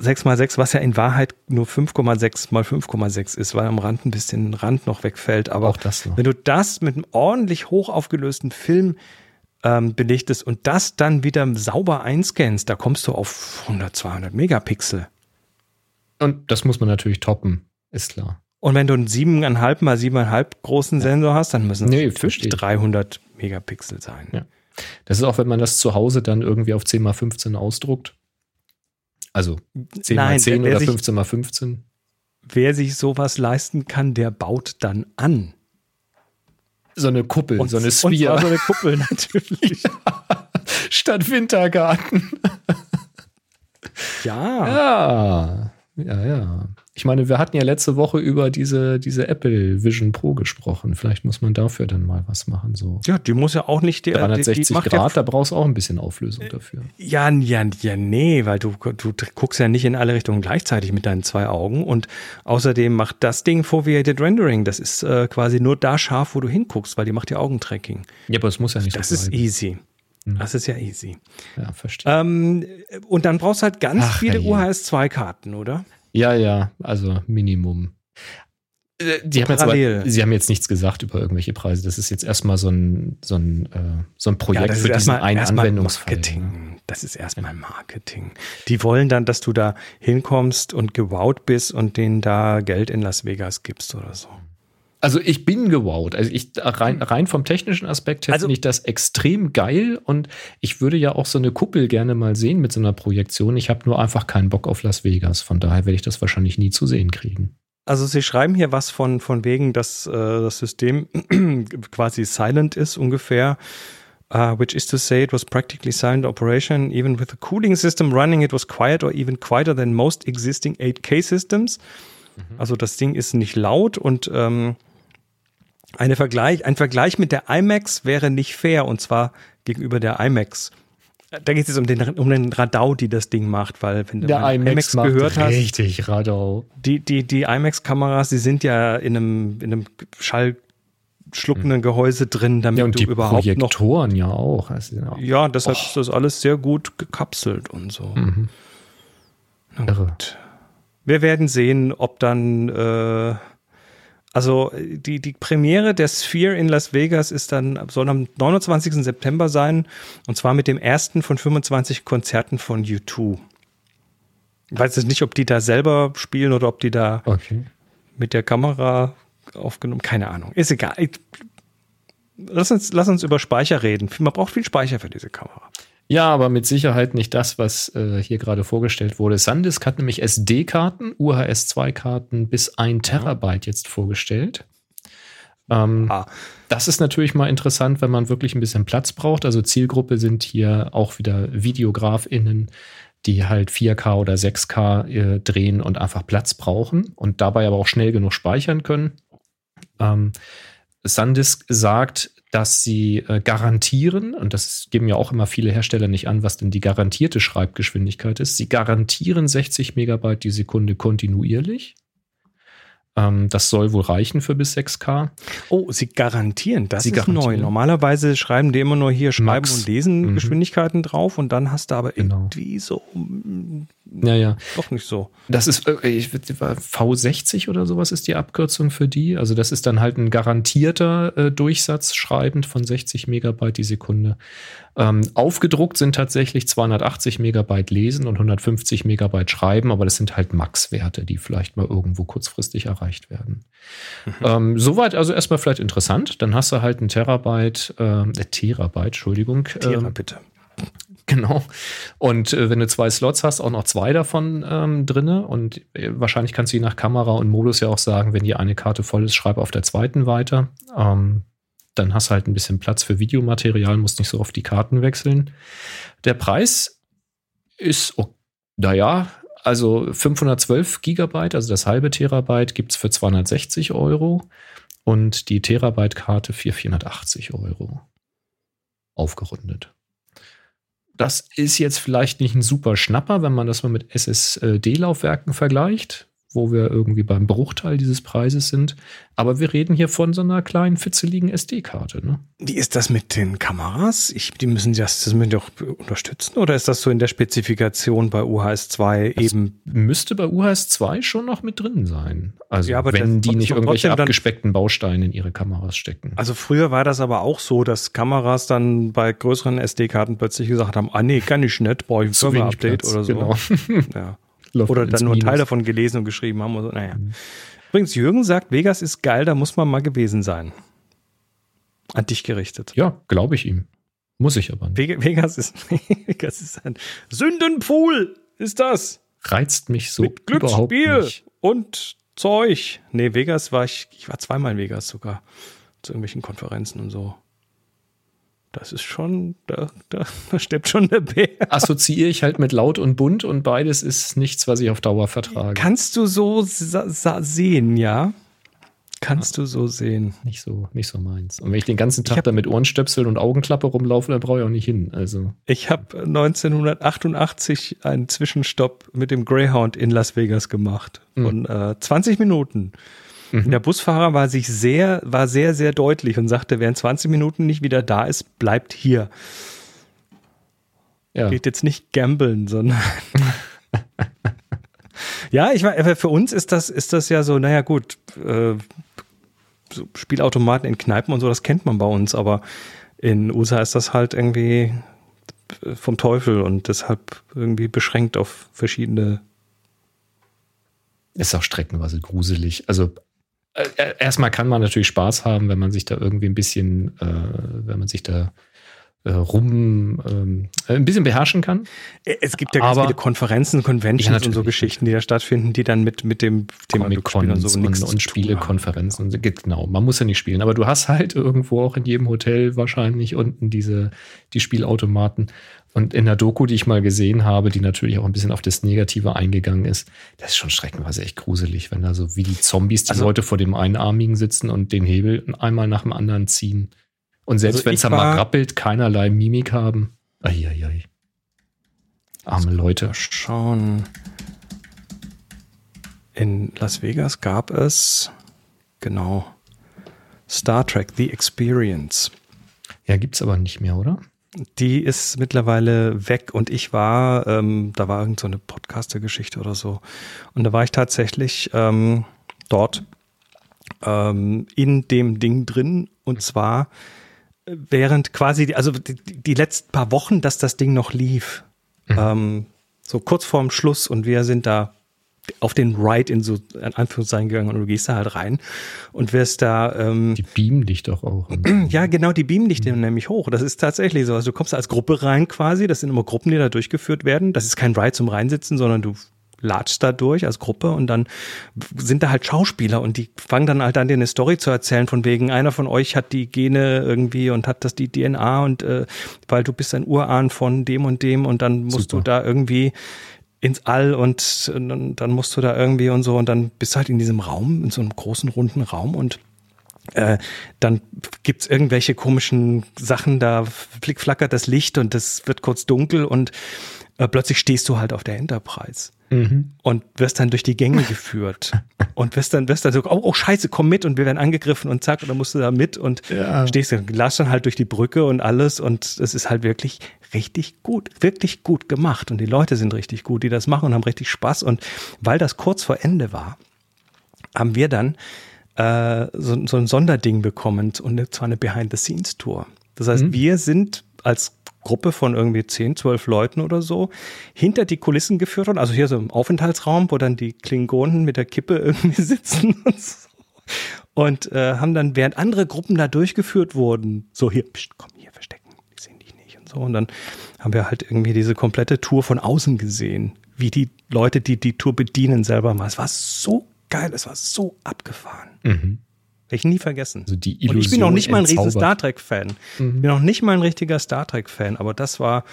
6x6, was ja in Wahrheit nur 5,6 mal 5,6 ist, weil am Rand ein bisschen Rand noch wegfällt. Aber Auch das noch. wenn du das mit einem ordentlich hoch aufgelösten Film ähm, belichtest und das dann wieder sauber einscannst, da kommst du auf 100, 200 Megapixel. Und das muss man natürlich toppen, ist klar. Und wenn du einen 7,5 mal 7,5 großen Sensor hast, dann müssen es Nee, natürlich verstehe ich. 300 Megapixel sein. Ja. Das ist auch, wenn man das zu Hause dann irgendwie auf 10 mal 15 ausdruckt. Also 10 mal Nein, 10 wer oder sich- 15 mal 15. Wer sich sowas leisten kann, der baut dann an. So eine Kuppel, so eine und Sphere so eine Kuppel natürlich. statt Wintergarten. ja. Ja, ja, ja. Ich meine, wir hatten ja letzte Woche über diese, diese Apple Vision Pro gesprochen. Vielleicht muss man dafür dann mal was machen. So Ja, die muss ja auch nicht die, die, 360 die macht Grad, Ja, da brauchst du auch ein bisschen Auflösung dafür. ja, ja, ja, nee, weil du, du guckst ja nicht in alle Richtungen gleichzeitig mit deinen zwei Augen und außerdem macht das Ding Foveated Rendering. Das ist äh, quasi nur da scharf, wo du hinguckst, weil die macht ja Augentracking. Ja, aber es muss ja nicht Das so ist easy. Mhm. Das ist ja easy. Ja, verstehe. Ähm, und dann brauchst du halt ganz Ach, viele herrje. UHS-2-Karten, oder? Ja, ja, also Minimum. Äh, Die haben jetzt aber, Parallel. sie haben jetzt nichts gesagt über irgendwelche Preise. Das ist jetzt erstmal so ein, so ein, äh, so ein Projekt für diesen einen erstmal Anwendungsfall. Marketing. ne? Das ist erstmal Marketing. Die wollen dann, dass du da hinkommst und gewowt bist und denen da Geld in Las Vegas gibst oder so. Also ich bin gewowt. Also ich rein, rein vom technischen Aspekt her Also- finde ich das extrem geil und ich würde ja auch so eine Kuppel gerne mal sehen mit so einer Projektion. Ich habe nur einfach keinen Bock auf Las Vegas. Von daher werde ich das wahrscheinlich nie zu sehen kriegen. Also sie schreiben hier was von, von wegen, dass äh, das System quasi silent ist ungefähr. Uh, which is to say it was practically silent operation. Even with the cooling system running, it was quiet or even quieter than most existing 8K systems. Also das Ding ist nicht laut und ähm, eine Vergleich, ein Vergleich mit der IMAX wäre nicht fair und zwar gegenüber der IMAX. Da geht es jetzt um den, um den Radau, die das Ding macht, weil wenn du mal gehört hast, richtig Radau. die, die, die IMAX-Kameras, die sind ja in einem, in einem schallschluckenden Gehäuse drin, damit Ja, und du die überhaupt noch. Projektoren ja auch. Also, ja. Ja, deshalb ist das alles sehr gut gekapselt und so. Mhm. Irre. gut. Wir werden sehen, ob dann äh, Also die, die Premiere der Sphere in Las Vegas ist dann, soll am 29. September sein und zwar mit dem ersten von 25 Konzerten von U2. Ich weiß jetzt nicht, ob die da selber spielen oder ob die da okay. mit der Kamera aufgenommen, keine Ahnung. Ist egal. Lass uns, lass uns über Speicher reden. Man braucht viel Speicher für diese Kamera. Ja, aber mit Sicherheit nicht das, was äh, hier gerade vorgestellt wurde. Sandisk hat nämlich SD-Karten, UHS-2-Karten bis ein Terabyte jetzt vorgestellt. Ähm, ah. Das ist natürlich mal interessant, wenn man wirklich ein bisschen Platz braucht. Also Zielgruppe sind hier auch wieder VideografInnen, die halt 4K oder 6K äh, drehen und einfach Platz brauchen und dabei aber auch schnell genug speichern können. Ähm, Sandisk sagt, dass sie äh, garantieren, und das geben ja auch immer viele Hersteller nicht an, was denn die garantierte Schreibgeschwindigkeit ist. Sie garantieren 60 Megabyte die Sekunde kontinuierlich. Ähm, das soll wohl reichen für bis 6K. Oh, sie garantieren, das sie ist garantieren. neu. Normalerweise schreiben die immer nur hier Schreiben Max. und Lesen mhm. Geschwindigkeiten drauf und dann hast du aber genau. irgendwie so ja, ja. Doch nicht so. Das ist äh, ich, V60 oder sowas ist die Abkürzung für die. Also das ist dann halt ein garantierter äh, Durchsatz schreibend von 60 Megabyte die Sekunde. Ähm, aufgedruckt sind tatsächlich 280 Megabyte lesen und 150 Megabyte schreiben, aber das sind halt Max-Werte, die vielleicht mal irgendwo kurzfristig erreicht werden. Mhm. Ähm, soweit also erstmal vielleicht interessant. Dann hast du halt ein Terabyte, äh, Terabyte, Entschuldigung. Terabit. Äh, Genau. Und äh, wenn du zwei Slots hast, auch noch zwei davon ähm, drinne. Und äh, wahrscheinlich kannst du je nach Kamera und Modus ja auch sagen, wenn die eine Karte voll ist, schreib auf der zweiten weiter. Ähm, dann hast du halt ein bisschen Platz für Videomaterial, musst nicht so oft die Karten wechseln. Der Preis ist, oh, naja, also 512 Gigabyte, also das halbe Terabyte, gibt es für 260 Euro und die Terabyte-Karte für 480 Euro. Aufgerundet. Das ist jetzt vielleicht nicht ein super Schnapper, wenn man das mal mit SSD-Laufwerken vergleicht wo wir irgendwie beim Bruchteil dieses Preises sind. Aber wir reden hier von so einer kleinen, fitzeligen SD-Karte. Ne? Wie ist das mit den Kameras? Ich, die müssen das, das müssen die auch unterstützen oder ist das so in der Spezifikation bei UHS 2 das eben? Müsste bei UHS 2 schon noch mit drin sein. Also ja, wenn die nicht irgendwelche abgespeckten Bausteine in ihre Kameras stecken. Also früher war das aber auch so, dass Kameras dann bei größeren SD-Karten plötzlich gesagt haben, ah nee, kann ich nicht, brauche ich ein Server-Update oder so. Genau. ja. Oder dann nur einen Teil davon gelesen und geschrieben haben. So. Naja. Mhm. Übrigens, Jürgen sagt, Vegas ist geil, da muss man mal gewesen sein. An dich gerichtet. Ja, glaube ich ihm. Muss ich aber nicht. Vegas ist, Vegas ist ein Sündenpool, ist das. Reizt mich so Mit Glücksspiel und Zeug. Nee, Vegas war ich, ich war zweimal in Vegas sogar. Zu irgendwelchen Konferenzen und so das ist schon, da, da, da steppt schon der Bär. Assoziiere ich halt mit laut und bunt und beides ist nichts, was ich auf Dauer vertrage. Kannst du so sehen, ja? Kannst ja. du so sehen. Nicht so, nicht so meins. Und wenn ich den ganzen Tag hab, da mit Ohrenstöpseln und Augenklappe rumlaufe, dann brauche ich auch nicht hin. Also. Ich habe 1988 einen Zwischenstopp mit dem Greyhound in Las Vegas gemacht. Von mhm. äh, 20 Minuten. Mhm. Der Busfahrer war sich sehr, war sehr, sehr deutlich und sagte, wer in 20 Minuten nicht wieder da ist, bleibt hier. Ja. Geht jetzt nicht gambeln, sondern. ja, ich meine, für uns ist das, ist das ja so, naja, gut, äh, so Spielautomaten in Kneipen und so, das kennt man bei uns, aber in USA ist das halt irgendwie vom Teufel und deshalb irgendwie beschränkt auf verschiedene. Ist auch streckenweise gruselig. Also äh, äh, erstmal kann man natürlich Spaß haben, wenn man sich da irgendwie ein bisschen, äh, wenn man sich da äh, rum ähm, ein bisschen beherrschen kann. Es gibt ja ganz viele Konferenzen, Conventions ja, und so Geschichten, die da stattfinden, die dann mit, mit dem Thema Glücksspiel und so und, und Spielekonferenzen. Genau, man muss ja nicht spielen, aber du hast halt irgendwo auch in jedem Hotel wahrscheinlich unten diese die Spielautomaten und in der Doku, die ich mal gesehen habe, die natürlich auch ein bisschen auf das Negative eingegangen ist, das ist schon streckenweise echt gruselig, wenn da so wie die Zombies die also, Leute vor dem Einarmigen sitzen und den Hebel einmal nach dem anderen ziehen. Und selbst also wenn es da mal rappelt, keinerlei Mimik haben. Eieiei. Arme Leute. Schauen. In Las Vegas gab es, genau, Star Trek The Experience. Ja, gibt's aber nicht mehr, oder? Die ist mittlerweile weg und ich war, ähm, da war irgend so eine Podcaster-Geschichte oder so. Und da war ich tatsächlich ähm, dort ähm, in dem Ding drin. Und zwar äh, während quasi, also die, die letzten paar Wochen, dass das Ding noch lief. Mhm. Ähm, so kurz vorm Schluss und wir sind da auf den Ride in so in Anführungszeichen gegangen und du gehst da halt rein und wirst da ähm, die beamen dich doch auch ja genau die beamen dich mhm. nämlich hoch das ist tatsächlich so also du kommst als Gruppe rein quasi das sind immer Gruppen die da durchgeführt werden das ist kein Ride zum reinsitzen sondern du latschst da durch als Gruppe und dann sind da halt Schauspieler und die fangen dann halt an, dir eine Story zu erzählen von wegen, einer von euch hat die Gene irgendwie und hat das die DNA und äh, weil du bist ein Urahn von dem und dem und dann musst Super. du da irgendwie ins All und dann musst du da irgendwie und so. Und dann bist du halt in diesem Raum, in so einem großen runden Raum. Und äh, dann gibt's irgendwelche komischen Sachen, da flickflackert das Licht und das wird kurz dunkel. Und äh, plötzlich stehst du halt auf der Enterprise mhm. und wirst dann durch die Gänge geführt und wirst dann, wirst dann so, oh, oh scheiße, komm mit und wir werden angegriffen und zack, und dann musst du da mit und ja. stehst dann, lass dann halt durch die Brücke und alles und es ist halt wirklich richtig gut, wirklich gut gemacht und die Leute sind richtig gut, die das machen und haben richtig Spaß und weil das kurz vor Ende war, haben wir dann äh, so, so ein Sonderding bekommen und zwar eine Behind-the-Scenes-Tour. Das heißt, mhm. wir sind als Gruppe von irgendwie 10, 12 Leuten oder so hinter die Kulissen geführt worden. Also hier so im Aufenthaltsraum, wo dann die Klingonen mit der Kippe irgendwie sitzen und so. Und äh, haben dann, während andere Gruppen da durchgeführt wurden, so hier, pst, komm hier, verstecken, die sehen dich nicht und so. Und dann haben wir halt irgendwie diese komplette Tour von außen gesehen, wie die Leute, die die Tour bedienen, selber mal. Es war so geil, es war so abgefahren. Mhm. Werde ich nie vergessen. Also die Illusion Und ich bin noch nicht mal ein riesen Star Trek-Fan. Mhm. Bin noch nicht mal ein richtiger Star Trek-Fan, aber das war.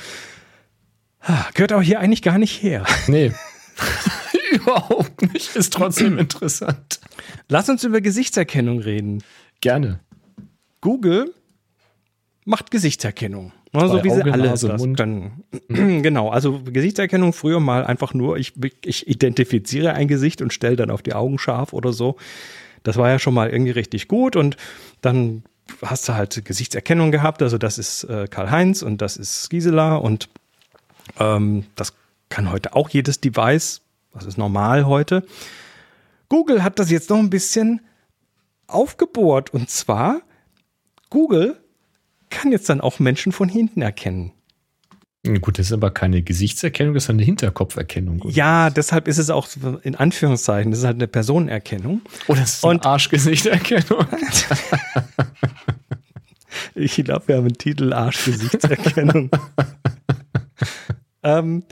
Gehört auch hier eigentlich gar nicht her. Nee. Überhaupt nicht. Ist trotzdem interessant. Lass uns über Gesichtserkennung reden. Gerne. Google macht Gesichtserkennung. Ne, so wie Auge, sie alle Nase, das Mund. können. genau, also Gesichtserkennung früher mal einfach nur, ich, ich identifiziere ein Gesicht und stelle dann auf die Augen scharf oder so. Das war ja schon mal irgendwie richtig gut und dann hast du halt Gesichtserkennung gehabt. Also das ist äh, Karl-Heinz und das ist Gisela und ähm, das kann heute auch jedes Device. Das ist normal heute. Google hat das jetzt noch ein bisschen aufgebohrt und zwar Google kann jetzt dann auch Menschen von hinten erkennen. Gut, das ist aber keine Gesichtserkennung, das ist eine Hinterkopferkennung. Oder? Ja, deshalb ist es auch in Anführungszeichen, das ist halt eine Personenerkennung. Oder oh, ist eine Arschgesichterkennung? ich glaube, wir haben einen Titel Arschgesichtserkennung. ähm,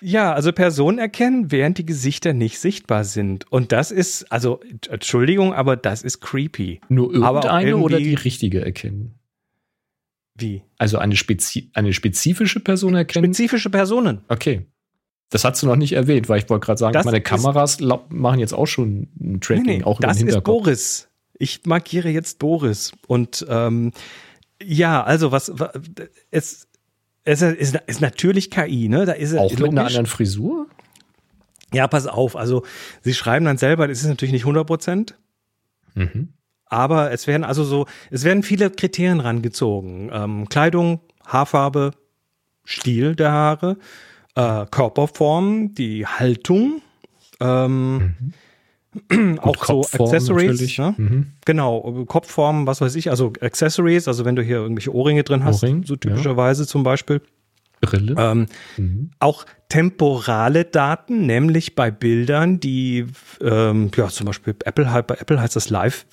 ja, also Personen erkennen, während die Gesichter nicht sichtbar sind. Und das ist, also, Entschuldigung, aber das ist creepy. Nur irgendeine oder die richtige erkennen? Wie? Also eine, spezi eine spezifische Person erkennen? Spezifische Personen. Okay. Das hast du noch nicht erwähnt, weil ich wollte gerade sagen, das meine Kameras machen jetzt auch schon ein Tracking, nee, nee, auch das ist Boris. Ich markiere jetzt Boris. Und ähm, ja, also was, was es, es ist, ist natürlich KI, ne? Da ist auch logisch. mit einer anderen Frisur? Ja, pass auf. Also sie schreiben dann selber, das ist natürlich nicht 100 Prozent. Mhm. Aber es werden also so, es werden viele Kriterien rangezogen. Ähm, Kleidung, Haarfarbe, Stil der Haare, äh, Körperform, die Haltung, ähm, mhm. auch so Accessories. Ne? Mhm. Genau, Kopfform, was weiß ich, also Accessories, also wenn du hier irgendwelche Ohrringe drin hast, Ohrring, so typischerweise ja. zum Beispiel. Brille. Ähm, mhm. Auch temporale Daten, nämlich bei Bildern, die, ähm, ja, zum Beispiel Apple, bei Apple heißt das Live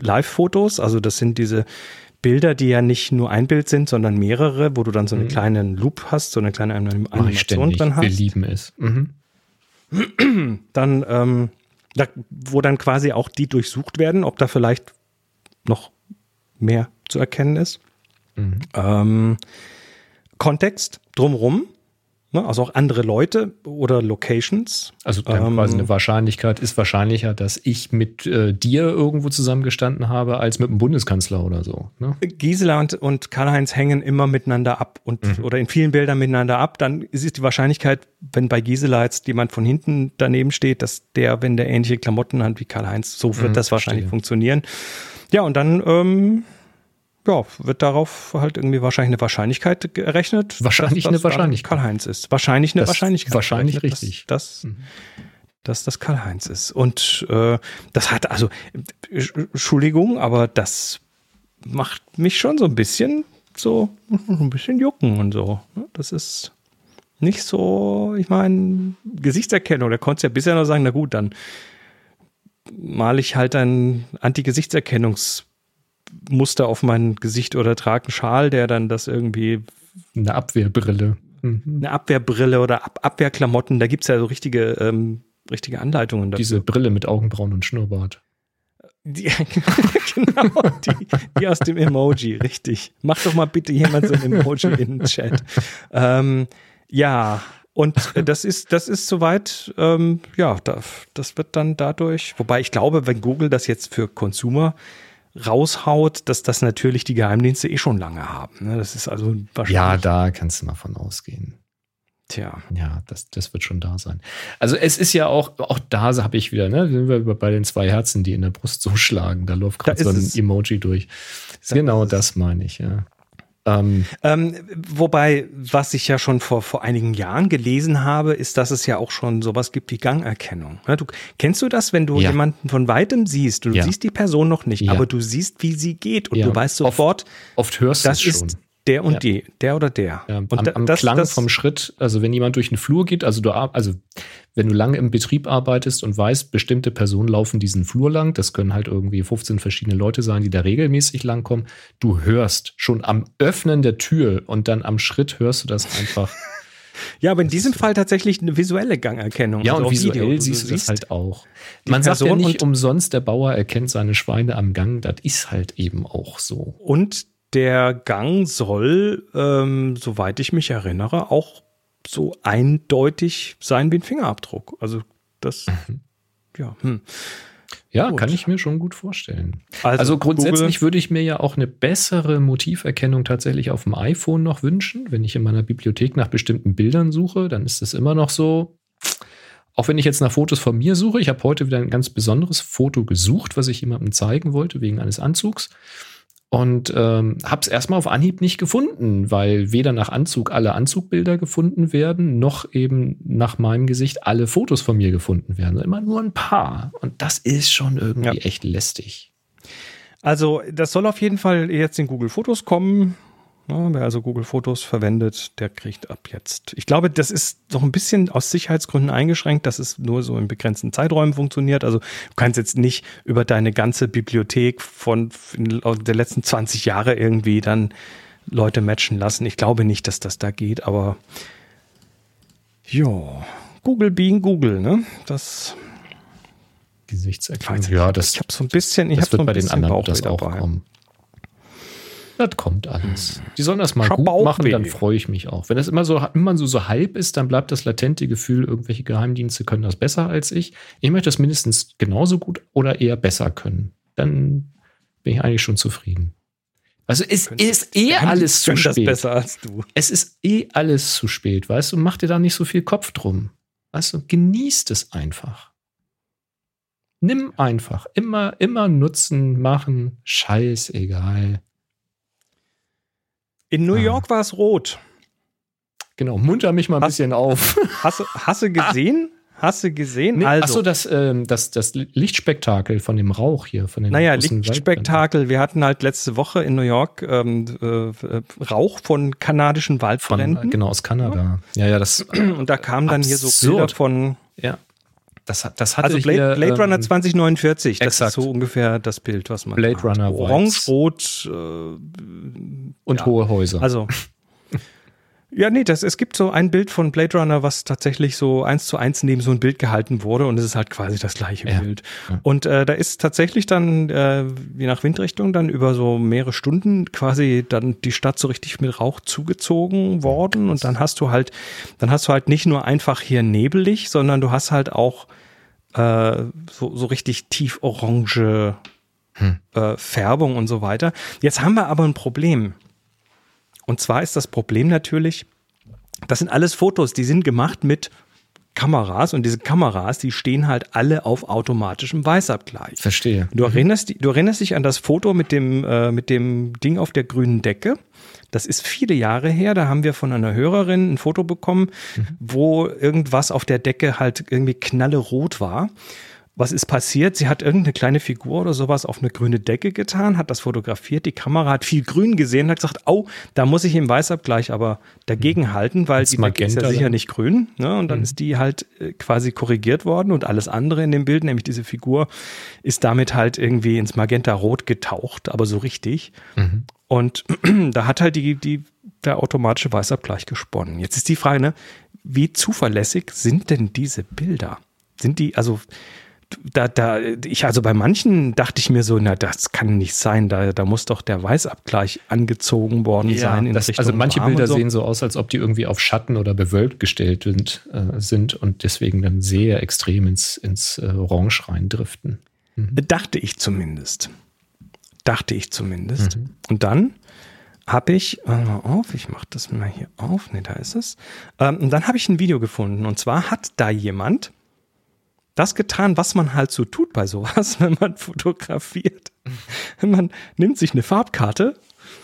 Live-Fotos. Also das sind diese Bilder, die ja nicht nur ein Bild sind, sondern mehrere, wo du dann so einen mhm. kleinen Loop hast, so eine kleine Animation drin hast. Wir lieben es. Mhm. Dann, ähm, da, wo dann quasi auch die durchsucht werden, ob da vielleicht noch mehr zu erkennen ist. Mhm. Ähm, Kontext drumrum, Ne? Also auch andere Leute oder Locations. Also ähm, quasi eine Wahrscheinlichkeit ist wahrscheinlicher, dass ich mit äh, dir irgendwo zusammengestanden habe, als mit dem Bundeskanzler oder so. Ne? Gisela und, und Karl-Heinz hängen immer miteinander ab und mhm. oder in vielen Bildern miteinander ab. Dann ist es die Wahrscheinlichkeit, wenn bei Gisela jetzt jemand von hinten daneben steht, dass der, wenn der ähnliche Klamotten hat wie Karl-Heinz, so wird mhm, das wahrscheinlich verstehe. funktionieren. Ja, und dann ähm, ja, wird darauf halt irgendwie wahrscheinlich eine Wahrscheinlichkeit errechnet. Wahrscheinlich eine Wahrscheinlichkeit. Karl-Heinz ist. Wahrscheinlich eine das Wahrscheinlichkeit. Wahrscheinlich richtig. Das, mhm. dass das Karl-Heinz ist. Und äh, das hat, also, Entschuldigung, aber das macht mich schon so ein bisschen so ein bisschen jucken und so. Das ist nicht so, ich meine, Gesichtserkennung. Da konntest du ja bisher noch sagen, na gut, dann male ich halt ein Anti-Gesichtserkennungsmuster auf mein Gesicht oder trage einen Schal, der dann das irgendwie. Eine Abwehrbrille. Mhm. Eine Abwehrbrille oder Ab Abwehrklamotten, da gibt es ja so richtige, ähm, richtige Anleitungen dafür. Diese Brille mit Augenbrauen und Schnurrbart. Die, genau, die, die, aus dem Emoji, richtig. Mach doch mal bitte jemand so ein Emoji in den Chat. Ähm, ja, und das ist, das ist soweit, ähm, ja, das wird dann dadurch, wobei ich glaube, wenn Google das jetzt für Consumer raushaut, dass das natürlich die Geheimdienste eh schon lange haben. Ne? Das ist also wahrscheinlich. Ja, da kannst du mal von ausgehen. Tja. Ja, das, das wird schon da sein. Also es ist ja auch, auch da habe ich wieder, ne, sind wir bei den zwei Herzen, die in der Brust so schlagen. Da läuft gerade so ein. Emoji durch. Da genau das meine ich, ja. Ähm, ähm, wobei, was ich ja schon vor, vor einigen Jahren gelesen habe, ist, dass es ja auch schon sowas gibt wie Gangerkennung. Ja, du, kennst du das, wenn du ja. jemanden von weitem siehst? Du ja. siehst die Person noch nicht, aber du siehst, wie sie geht und du weißt sofort, oft, oft hörst du es schon. Ist, der und ja. die, der oder der. Ja, und am, am das, Klang das, vom Schritt, also wenn jemand durch den Flur geht, also du, also wenn du lange im Betrieb arbeitest und weißt, bestimmte Personen laufen diesen Flur lang, das können halt irgendwie 15 verschiedene Leute sein, die da regelmäßig langkommen, du hörst schon am Öffnen der Tür und dann am Schritt hörst du das einfach. Ja, aber in diesem Fall tatsächlich eine visuelle Gangerkennung. Ja, also und visuell Video. siehst du das halt auch. Man sagt ja nicht umsonst, der Bauer erkennt seine Schweine am Gang. Das ist halt eben auch so. Und der Gang soll, ähm, soweit ich mich erinnere, auch so eindeutig sein wie ein Fingerabdruck. Also das, mhm. ja. Hm. Ja, gut. kann ich mir schon gut vorstellen. Also, also grundsätzlich Google. würde ich mir ja auch eine bessere Motiverkennung tatsächlich auf dem iPhone noch wünschen. Wenn ich in meiner Bibliothek nach bestimmten Bildern suche, dann ist es immer noch so. Auch wenn ich jetzt nach Fotos von mir suche, ich habe heute wieder ein ganz besonderes Foto gesucht, was ich jemandem zeigen wollte wegen eines Anzugs. Und ähm, habe es erstmal auf Anhieb nicht gefunden, weil weder nach Anzug alle Anzugbilder gefunden werden, noch eben nach meinem Gesicht alle Fotos von mir gefunden werden. Immer nur ein paar. Und das ist schon irgendwie ja. echt lästig. Also, das soll auf jeden Fall jetzt in Google Fotos kommen. Ja, wer also Google Fotos verwendet, der kriegt ab jetzt. Ich glaube, das ist noch ein bisschen aus Sicherheitsgründen eingeschränkt, dass es nur so in begrenzten Zeiträumen funktioniert. Also du kannst jetzt nicht über deine ganze Bibliothek von der letzten 20 Jahre irgendwie dann Leute matchen lassen. Ich glaube nicht, dass das da geht, aber ja, Google being Google, ne? Das Gesichtserkennung. Ja, das, ich habe so ein bisschen, ich habe so ein bei den anderen das auch kommen. Das kommt alles. Die sollen das mal Schabau gut machen, dann freue ich mich auch. Wenn das immer so, immer so, so halb ist, dann bleibt das latente Gefühl, irgendwelche Geheimdienste können das besser als ich. Ich möchte das mindestens genauso gut oder eher besser können. Dann bin ich eigentlich schon zufrieden. Also es ist eh alles zu spät. besser als du. Es ist eh alles zu spät, weißt du? Mach dir da nicht so viel Kopf drum. Weißt du, genießt es einfach. Nimm einfach. Immer, immer nutzen, machen. Scheißegal. In New ah. York war es rot. Genau, munter mich mal ein hast, bisschen auf. Hast, hast du gesehen? Hast du gesehen? Nee, also. Achso, das, ähm, das, das Lichtspektakel von dem Rauch hier. Von den naja, Lichtspektakel. Wir hatten halt letzte Woche in New York ähm, äh, Rauch von kanadischen Waldbränden. Von, genau, aus Kanada. Ja, ja, das. Und da kamen dann absurd. hier so Bilder von. Ja. Das, das hatte also Blade, hier, Blade Runner ähm, 2049, das exakt. ist so ungefähr das Bild, was man Blade Runner Orange, Rot äh, und ja. hohe Häuser. Also ja, nee, das, es gibt so ein Bild von Blade Runner, was tatsächlich so eins zu eins neben so ein Bild gehalten wurde und es ist halt quasi das gleiche ja. Bild. Ja. Und äh, da ist tatsächlich dann, äh, je nach Windrichtung, dann über so mehrere Stunden quasi dann die Stadt so richtig mit Rauch zugezogen worden und dann hast du halt, dann hast du halt nicht nur einfach hier nebelig, sondern du hast halt auch äh, so, so richtig tief orange hm. äh, Färbung und so weiter. Jetzt haben wir aber ein Problem. Und zwar ist das Problem natürlich, das sind alles Fotos, die sind gemacht mit Kameras und diese Kameras, die stehen halt alle auf automatischem Weißabgleich. Verstehe. Du erinnerst, du erinnerst dich an das Foto mit dem, äh, mit dem Ding auf der grünen Decke. Das ist viele Jahre her. Da haben wir von einer Hörerin ein Foto bekommen, mhm. wo irgendwas auf der Decke halt irgendwie knallerot war was ist passiert? Sie hat irgendeine kleine Figur oder sowas auf eine grüne Decke getan, hat das fotografiert, die Kamera hat viel grün gesehen, hat gesagt, oh, da muss ich im Weißabgleich aber dagegen mhm. halten, weil die Decke ist ja sicher nicht grün. Ne? Und dann mhm. ist die halt äh, quasi korrigiert worden und alles andere in dem Bild, nämlich diese Figur, ist damit halt irgendwie ins Magenta-Rot getaucht, aber so richtig. Mhm. Und da hat halt die, die, der automatische Weißabgleich gesponnen. Jetzt ist die Frage, ne, wie zuverlässig sind denn diese Bilder? Sind die, also da, da, ich, also bei manchen dachte ich mir so, na, das kann nicht sein, da, da muss doch der Weißabgleich angezogen worden ja, sein. In das, also manche Bilder so. sehen so aus, als ob die irgendwie auf Schatten oder bewölkt gestellt sind, äh, sind und deswegen dann sehr extrem ins, ins äh, Orange reindriften. Mhm. Dachte ich zumindest. Dachte ich zumindest. Mhm. Und dann habe ich, äh, mal auf, ich mache das mal hier auf, ne, da ist es. Ähm, und dann habe ich ein Video gefunden und zwar hat da jemand das getan, was man halt so tut bei sowas, wenn man fotografiert. Man nimmt sich eine Farbkarte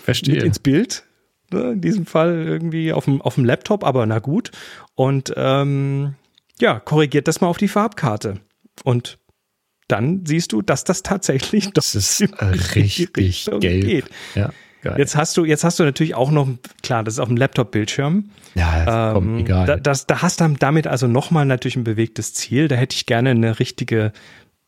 Verstehe. mit ins Bild, ne, in diesem Fall irgendwie auf dem, auf dem Laptop, aber na gut. Und ähm, ja, korrigiert das mal auf die Farbkarte. Und dann siehst du, dass das tatsächlich das ist richtig gelb. Geht. Ja. Geil. Jetzt hast du, jetzt hast du natürlich auch noch, klar, das ist auf dem Laptop-Bildschirm. Ja, komm, ähm, egal. Da, das, da hast du damit also nochmal natürlich ein bewegtes Ziel. Da hätte ich gerne eine richtige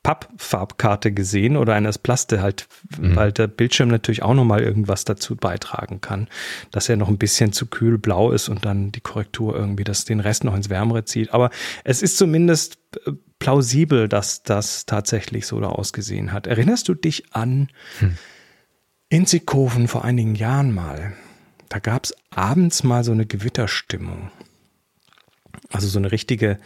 Pappfarbkarte gesehen oder eines Plaste halt, mhm. weil der Bildschirm natürlich auch nochmal irgendwas dazu beitragen kann, dass er noch ein bisschen zu kühl blau ist und dann die Korrektur irgendwie das den Rest noch ins Wärmere zieht. Aber es ist zumindest äh, plausibel, dass das tatsächlich so da ausgesehen hat. Erinnerst du dich an hm in Sickhofen vor einigen Jahren mal, da gab es abends mal so eine Gewitterstimmung. Also so eine richtige,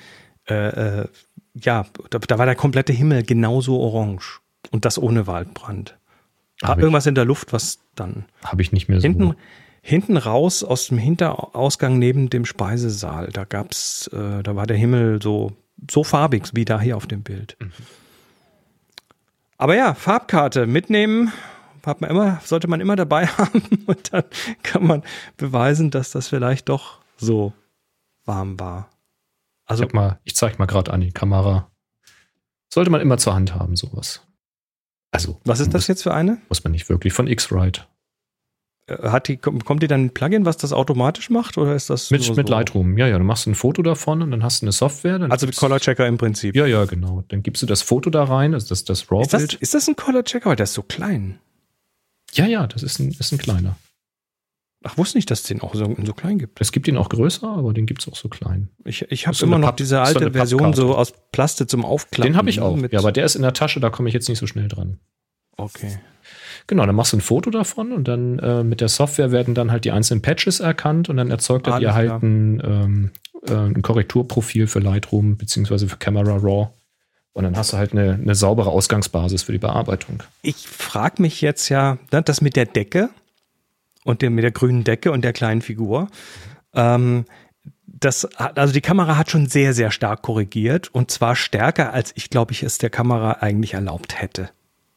äh, äh, ja, da, da, war der komplette Himmel genauso orange. Und das ohne Waldbrand. War irgendwas in der Luft, was dann. Habe ich nicht mehr so. Hinten, hinten raus aus dem Hinterausgang neben dem Speisesaal, da gab's, äh, da war der Himmel so, so farbig wie da hier auf dem Bild. Mhm. Aber ja, Farbkarte mitnehmen, hat man immer, sollte man immer dabei haben und dann kann man beweisen, dass das vielleicht doch so warm war. Also, ich, mal, ich zeige mal gerade an die Kamera. Sollte man immer zur Hand haben, sowas. Also, was ist das muss, jetzt für eine? Muss man nicht wirklich von X-Rite. Äh, hat die, kommt die dann ein Plugin, was das automatisch macht oder ist das mit, mit Lightroom? Ja, ja, du machst ein Foto davon und dann hast du eine Software. also mit Color Checker im Prinzip. Ja, ja, genau. Dann gibst du das Foto da rein, also das, das RAW-Bild. Ist das, ist das ein Color Checker? Weil der ist so klein. Ja, ja, das ist ein, ist ein kleiner. Ach, wusste nicht, dass es den auch so, so klein gibt. Es gibt ihn auch größer, aber den gibt es auch so klein. Ich, ich habe immer noch Papp, diese alte so Version so aus Plastik zum Aufklappen. Den habe ich auch. Ja, aber der ist in der Tasche, da komme ich jetzt nicht so schnell dran. Okay. Genau, dann machst du ein Foto davon und dann äh, mit der Software werden dann halt die einzelnen Patches erkannt und dann erzeugt er dir halt ein, ähm, äh, ein Korrekturprofil für Lightroom beziehungsweise für Camera Raw. Und dann hast du halt eine, eine saubere Ausgangsbasis für die Bearbeitung. Ich frage mich jetzt ja, ne, das mit der Decke und dem, mit der grünen Decke und der kleinen Figur. Ähm, das, also die Kamera hat schon sehr, sehr stark korrigiert und zwar stärker, als ich glaube ich es der Kamera eigentlich erlaubt hätte.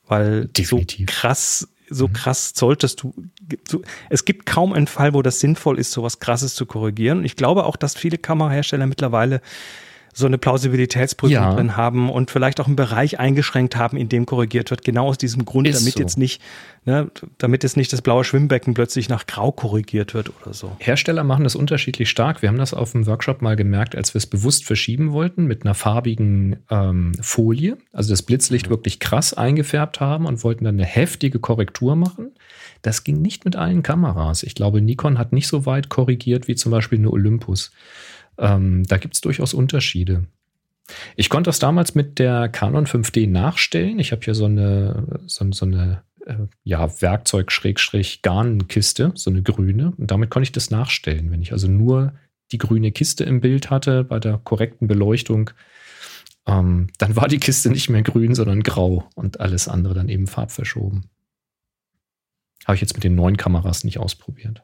Weil Definitiv. so krass, so mhm. krass solltest du, so, es gibt kaum einen Fall, wo das sinnvoll ist, sowas krasses zu korrigieren. Und ich glaube auch, dass viele Kamerahersteller mittlerweile so eine Plausibilitätsprüfung ja. drin haben und vielleicht auch einen Bereich eingeschränkt haben, in dem korrigiert wird. Genau aus diesem Grund, Ist damit so. jetzt nicht, ne, damit jetzt nicht das blaue Schwimmbecken plötzlich nach grau korrigiert wird oder so. Hersteller machen das unterschiedlich stark. Wir haben das auf dem Workshop mal gemerkt, als wir es bewusst verschieben wollten mit einer farbigen ähm, Folie, also das Blitzlicht mhm. wirklich krass eingefärbt haben und wollten dann eine heftige Korrektur machen. Das ging nicht mit allen Kameras. Ich glaube, Nikon hat nicht so weit korrigiert wie zum Beispiel eine Olympus. Ähm, da gibt es durchaus Unterschiede. Ich konnte das damals mit der Canon 5D nachstellen. Ich habe hier so eine, so, so eine äh, ja, Werkzeug-Garnkiste, so eine grüne. Und damit konnte ich das nachstellen. Wenn ich also nur die grüne Kiste im Bild hatte bei der korrekten Beleuchtung, ähm, dann war die Kiste nicht mehr grün, sondern grau und alles andere dann eben farbverschoben. Habe ich jetzt mit den neuen Kameras nicht ausprobiert.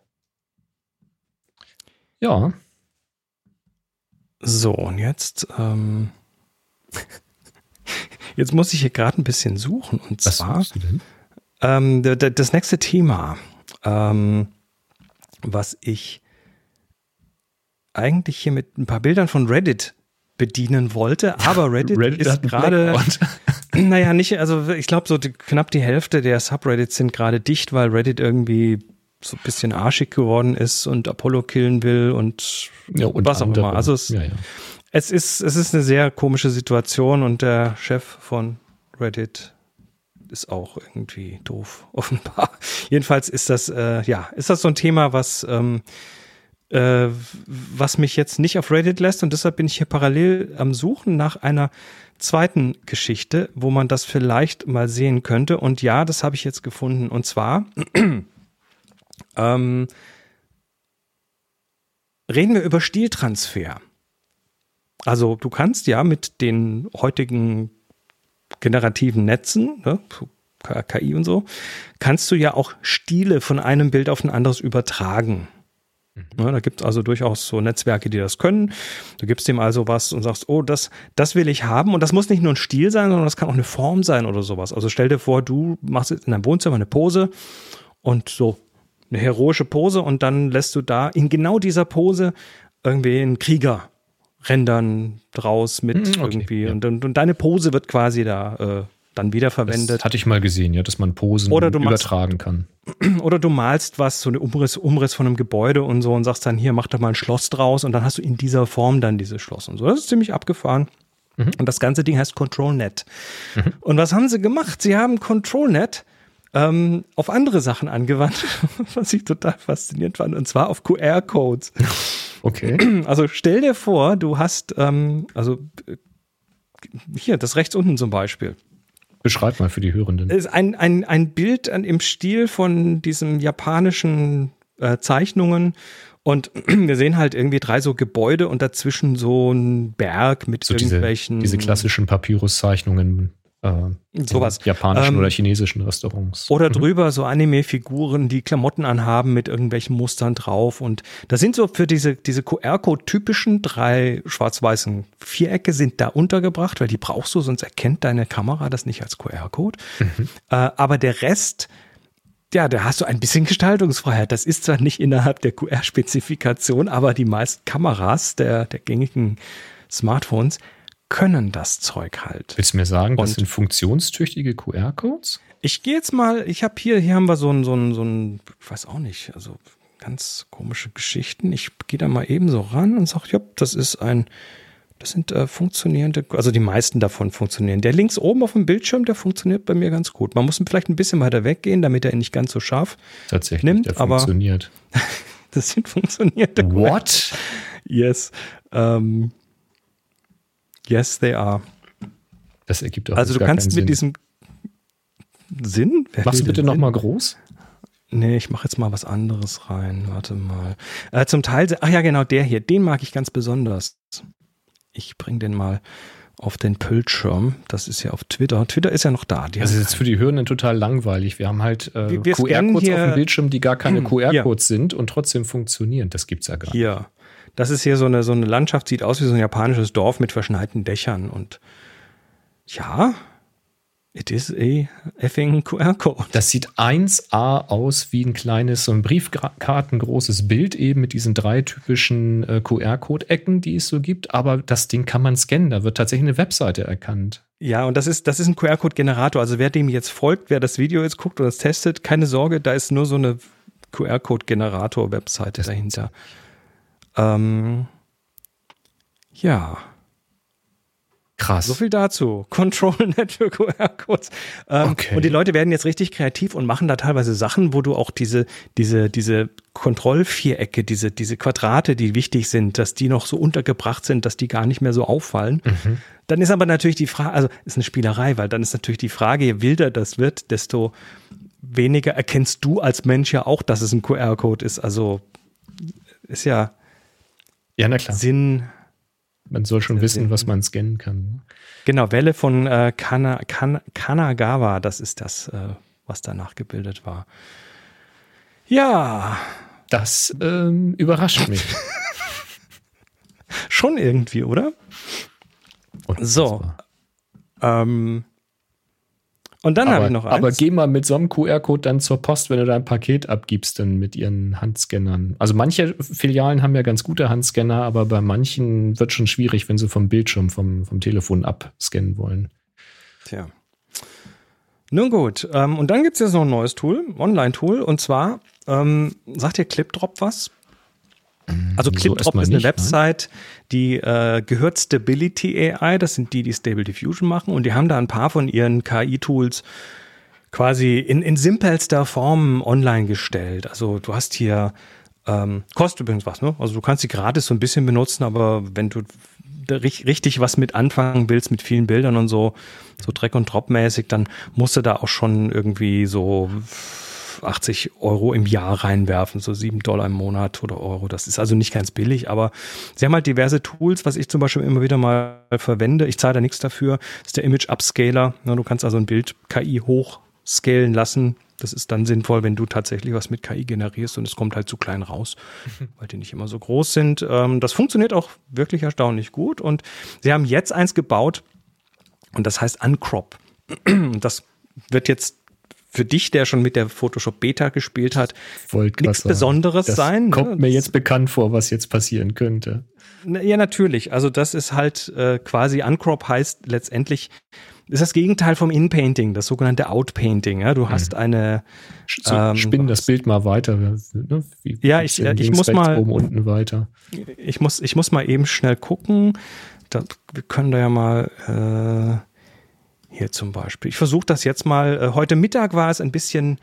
Ja, so, und jetzt, ähm, jetzt muss ich hier gerade ein bisschen suchen. Und Was zwar ähm, das nächste Thema. Ähm, was ich eigentlich hier mit ein paar Bildern von Reddit bedienen wollte, aber Reddit, Reddit ist gerade, naja, nicht, also ich glaube so die, knapp die Hälfte der Subreddits sind gerade dicht, weil Reddit irgendwie so ein bisschen arschig geworden ist und Apollo killen will und, ja, und was andere. auch immer. Also es, ja, ja. es ist es ist eine sehr komische Situation und der Chef von Reddit ist auch irgendwie doof, offenbar. Jedenfalls ist das, äh, ja, ist das so ein Thema, was, ähm, äh, was mich jetzt nicht auf Reddit lässt und deshalb bin ich hier parallel am Suchen nach einer zweiten Geschichte, wo man das vielleicht mal sehen könnte. Und ja, das habe ich jetzt gefunden. Und zwar ähm, reden wir über Stiltransfer. Also du kannst ja mit den heutigen generativen Netzen, ne, KI und so, kannst du ja auch Stile von einem Bild auf ein anderes übertragen. Mhm. Ja, da gibt es also durchaus so Netzwerke, die das können. Du gibst dem also was und sagst, oh, das, das will ich haben. Und das muss nicht nur ein Stil sein, sondern das kann auch eine Form sein oder sowas. Also stell dir vor, du machst in deinem Wohnzimmer eine Pose und so eine heroische Pose und dann lässt du da in genau dieser Pose irgendwie einen Krieger rendern draus mit mhm, okay, irgendwie. Ja. Und, und, und, deine Pose wird quasi da äh, dann wiederverwendet. Das hatte ich mal gesehen, ja, dass man Posen übertragen kann. Oder du malst was, so eine Umriss, Umriss von einem Gebäude und so und sagst dann, hier, mach da mal ein Schloss draus und dann hast du in dieser Form dann dieses Schloss und so. Das ist ziemlich abgefahren. Mhm. Und das ganze Ding heißt ControlNet. Mhm. Und was haben sie gemacht? Sie haben ControlNet ähm, auf andere Sachen angewandt, was ich total faszinierend fand, und zwar auf QR-Codes. Okay. Also stell dir vor, du hast, ähm, also äh, hier, das rechts unten zum Beispiel. Beschreib mal für die Hörenden. Ist ein, ein, ein Bild im Stil von diesem japanischen äh, Zeichnungen und wir sehen halt irgendwie drei so Gebäude und dazwischen so ein Berg mit so irgendwelchen. Diese, diese klassischen Papyruszeichnungen äh, sowas japanischen ähm, oder chinesischen Restaurants. Oder mhm. drüber so Anime-Figuren, die Klamotten anhaben mit irgendwelchen Mustern drauf. Und da sind so für diese, diese QR-Code-typischen drei schwarz-weißen Vierecke sind da untergebracht, weil die brauchst du, sonst erkennt deine Kamera das nicht als QR-Code. Mhm. Äh, aber der Rest, ja, da hast du ein bisschen Gestaltungsfreiheit. Das ist zwar nicht innerhalb der QR-Spezifikation, aber die meisten Kameras der, der gängigen Smartphones können das Zeug halt. Willst du mir sagen, das sind funktionstüchtige QR-Codes? Ich gehe jetzt mal, ich habe hier, hier haben wir so ein, so ein, so ein, ich weiß auch nicht, also ganz komische Geschichten. Ich gehe da mal eben so ran und sage, ja, das ist ein, das sind äh, funktionierende, also die meisten davon funktionieren. Der links oben auf dem Bildschirm, der funktioniert bei mir ganz gut. Man muss vielleicht ein bisschen weiter weggehen, damit er ihn nicht ganz so scharf Tatsächlich, nimmt. Der aber funktioniert. das sind funktionierende. What? Yes. Ähm, Yes, they are. Das ergibt auch Also du kannst mit Sinn. diesem Sinn. Wer Machst du bitte nochmal groß? Nee, ich mache jetzt mal was anderes rein. Warte mal. Äh, zum Teil, ach ja, genau, der hier, den mag ich ganz besonders. Ich bringe den mal auf den Bildschirm. Das ist ja auf Twitter. Twitter ist ja noch da. Die das ist jetzt für die Hörenden total langweilig. Wir haben halt äh, QR-Codes auf dem Bildschirm, die gar keine QR-Codes sind und trotzdem funktionieren. Das gibt's ja gar nicht. Hier. Das ist hier so eine, so eine Landschaft, sieht aus wie so ein japanisches Dorf mit verschneiten Dächern und ja, it is a effing QR-Code. Das sieht 1A aus wie ein kleines, so ein Briefkartengroßes Bild eben mit diesen drei typischen äh, QR-Code-Ecken, die es so gibt, aber das Ding kann man scannen, da wird tatsächlich eine Webseite erkannt. Ja, und das ist, das ist ein QR-Code-Generator. Also wer dem jetzt folgt, wer das Video jetzt guckt oder das testet, keine Sorge, da ist nur so eine QR-Code-Generator-Webseite dahinter. Ähm, ja. Krass. So viel dazu. Control Network QR-Codes. Ähm, okay. Und die Leute werden jetzt richtig kreativ und machen da teilweise Sachen, wo du auch diese, diese, diese Kontrollvierecke, diese, diese Quadrate, die wichtig sind, dass die noch so untergebracht sind, dass die gar nicht mehr so auffallen. Mhm. Dann ist aber natürlich die Frage, also ist eine Spielerei, weil dann ist natürlich die Frage, je wilder das wird, desto weniger erkennst du als Mensch ja auch, dass es ein QR-Code ist. Also ist ja ja, na klar. Sinn. Man soll schon wissen, Sinn. was man scannen kann. Ne? Genau, Welle von äh, Kana, Kana, Kanagawa, das ist das, äh, was danach gebildet war. Ja. Das ähm, überrascht mich. schon irgendwie, oder? So. Ähm, Und dann habe ich noch eins. Aber geh mal mit so einem QR-Code dann zur Post, wenn du dein Paket abgibst, dann mit ihren Handscannern. Also manche Filialen haben ja ganz gute Handscanner, aber bei manchen wird schon schwierig, wenn sie vom Bildschirm, vom, vom Telefon abscannen wollen. Tja. Nun gut, ähm, und dann gibt es jetzt noch ein neues Tool, Online-Tool, und zwar, ähm, sagt dir ClipDrop was? Also ClipDrop so ist eine nicht, Website, nein? die äh, gehört Stability AI, das sind die, die Stable Diffusion machen und die haben da ein paar von ihren KI-Tools quasi in, in simpelster Form online gestellt. Also du hast hier, ähm, kostet übrigens was, ne? Also du kannst sie gratis so ein bisschen benutzen, aber wenn du richtig was mit anfangen willst, mit vielen Bildern und so, so Dreck und Drop mäßig, dann musst du da auch schon irgendwie so 80 Euro im Jahr reinwerfen, so 7 Dollar im Monat oder Euro. Das ist also nicht ganz billig, aber sie haben halt diverse Tools, was ich zum Beispiel immer wieder mal verwende. Ich zahle da nichts dafür. Das ist der Image Upscaler. Du kannst also ein Bild KI hochscalen lassen. Das ist dann sinnvoll, wenn du tatsächlich was mit KI generierst und es kommt halt zu klein raus, weil die nicht immer so groß sind. Ähm, das funktioniert auch wirklich erstaunlich gut und sie haben jetzt eins gebaut und das heißt Uncrop. Das wird jetzt für dich, der schon mit der Photoshop Beta gespielt hat, nichts Besonderes das sein. Kommt ne? mir jetzt bekannt vor, was jetzt passieren könnte. Ja, natürlich. Also das ist halt äh, quasi Uncrop heißt letztendlich ist das Gegenteil vom In-Painting, das sogenannte Outpainting. Ja? Du hast mhm. eine. So, ähm, spinn das Bild mal weiter. Ne? Wie, ja, ich, ich links, muss rechts, mal. Oben, unten weiter. Ich muss, ich muss mal eben schnell gucken. Da, wir können da ja mal. Äh, hier zum Beispiel. Ich versuche das jetzt mal. Äh, heute Mittag war es ein bisschen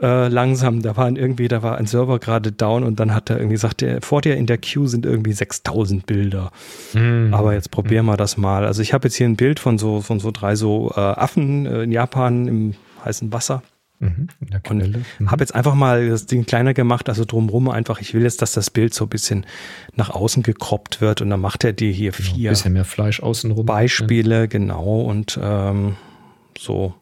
äh, langsam. Da waren irgendwie, da war ein Server gerade down und dann hat er irgendwie gesagt, der, vor dir in der Queue sind irgendwie 6000 Bilder. Mhm. Aber jetzt probieren wir das mal. Also ich habe jetzt hier ein Bild von so, von so drei so äh, Affen äh, in Japan im heißen Wasser. Mhm, und mhm. habe jetzt einfach mal das Ding kleiner gemacht, also drumrum einfach, ich will jetzt, dass das Bild so ein bisschen nach außen gekroppt wird und dann macht er dir hier genau, vier bisschen mehr Fleisch außenrum. Beispiele, genau, und ähm, so,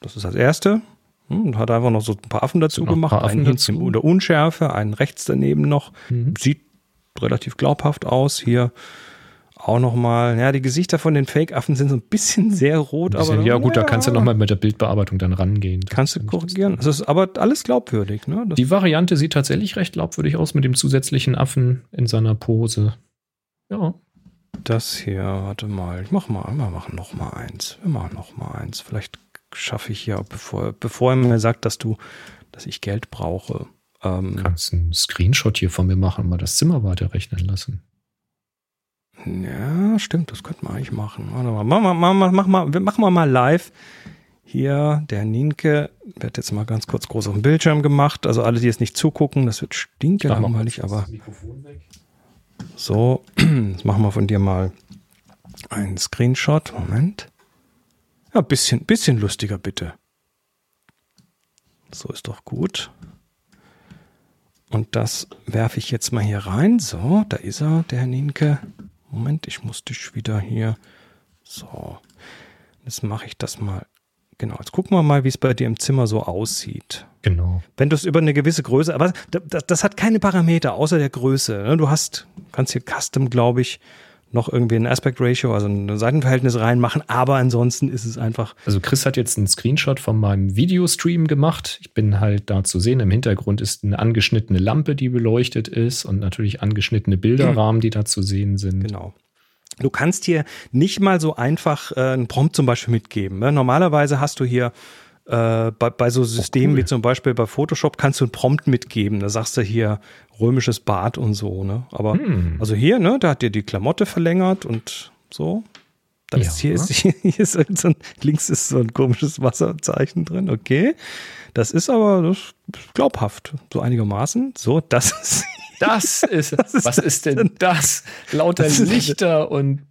das ist das erste. Hm, hat einfach noch so ein paar Affen dazu gemacht, ein einen dazu. in der Unschärfe, einen rechts daneben noch. Mhm. Sieht relativ glaubhaft aus. Hier auch nochmal, ja, die Gesichter von den Fake-Affen sind so ein bisschen sehr rot, bisschen, aber. Ja, gut, ja, da kannst du nochmal mit der Bildbearbeitung dann rangehen. Kannst du korrigieren. Das ist aber alles glaubwürdig, ne? Das die Variante sieht tatsächlich recht glaubwürdig aus mit dem zusätzlichen Affen in seiner Pose. Ja. Das hier, warte mal, ich mach mal, wir machen noch mal eins. Wir machen noch mal eins. Vielleicht schaffe ich hier, bevor, bevor er mir sagt, dass du, dass ich Geld brauche. Ähm, Kannst einen Screenshot hier von mir machen und mal das Zimmer weiterrechnen lassen. Ja, stimmt, das könnte man eigentlich machen. Warte mal, mach, mach, mach, mach, mal, machen wir mal live. Hier, der Nienke wird jetzt mal ganz kurz groß auf dem Bildschirm gemacht. Also alle, die jetzt nicht zugucken, das wird stinkelangweilig, aber. So, jetzt machen wir von dir mal einen Screenshot. Moment. Ja, bisschen, bisschen lustiger bitte. So ist doch gut. Und das werfe ich jetzt mal hier rein. So, da ist er, der Herr Nienke. Moment, ich muss dich wieder hier. So. Jetzt mache ich das mal. Genau, jetzt gucken wir mal, wie es bei dir im Zimmer so aussieht. Genau. Wenn du es über eine gewisse Größe, aber das, das, hat keine Parameter außer der Größe. Ne? Du hast, kannst hier Custom, glaube ich, noch irgendwie ein Aspect Ratio, also ein Seitenverhältnis reinmachen, aber ansonsten ist es einfach. Also Chris hat jetzt einen Screenshot von meinem Videostream gemacht. Ich bin halt da zu sehen. Im Hintergrund ist eine angeschnittene Lampe, die beleuchtet ist und natürlich angeschnittene Bilderrahmen, die da zu sehen sind. Genau. Du kannst hier nicht mal so einfach äh, einen Prompt zum Beispiel mitgeben. Ne? Normalerweise hast du hier äh, bei, bei so Systemen oh, cool. wie zum Beispiel bei Photoshop kannst du einen Prompt mitgeben. Da sagst du hier römisches Bad und so, ne? Aber hm. also hier, ne, da hat dir die Klamotte verlängert und so. Dann ja. ist hier, ist, hier ist so ein, links ist so ein komisches Wasserzeichen drin, okay. Das ist aber das ist glaubhaft, so einigermaßen. So, das ist. Das ist, das ist was ist denn das? Lauter Lichter und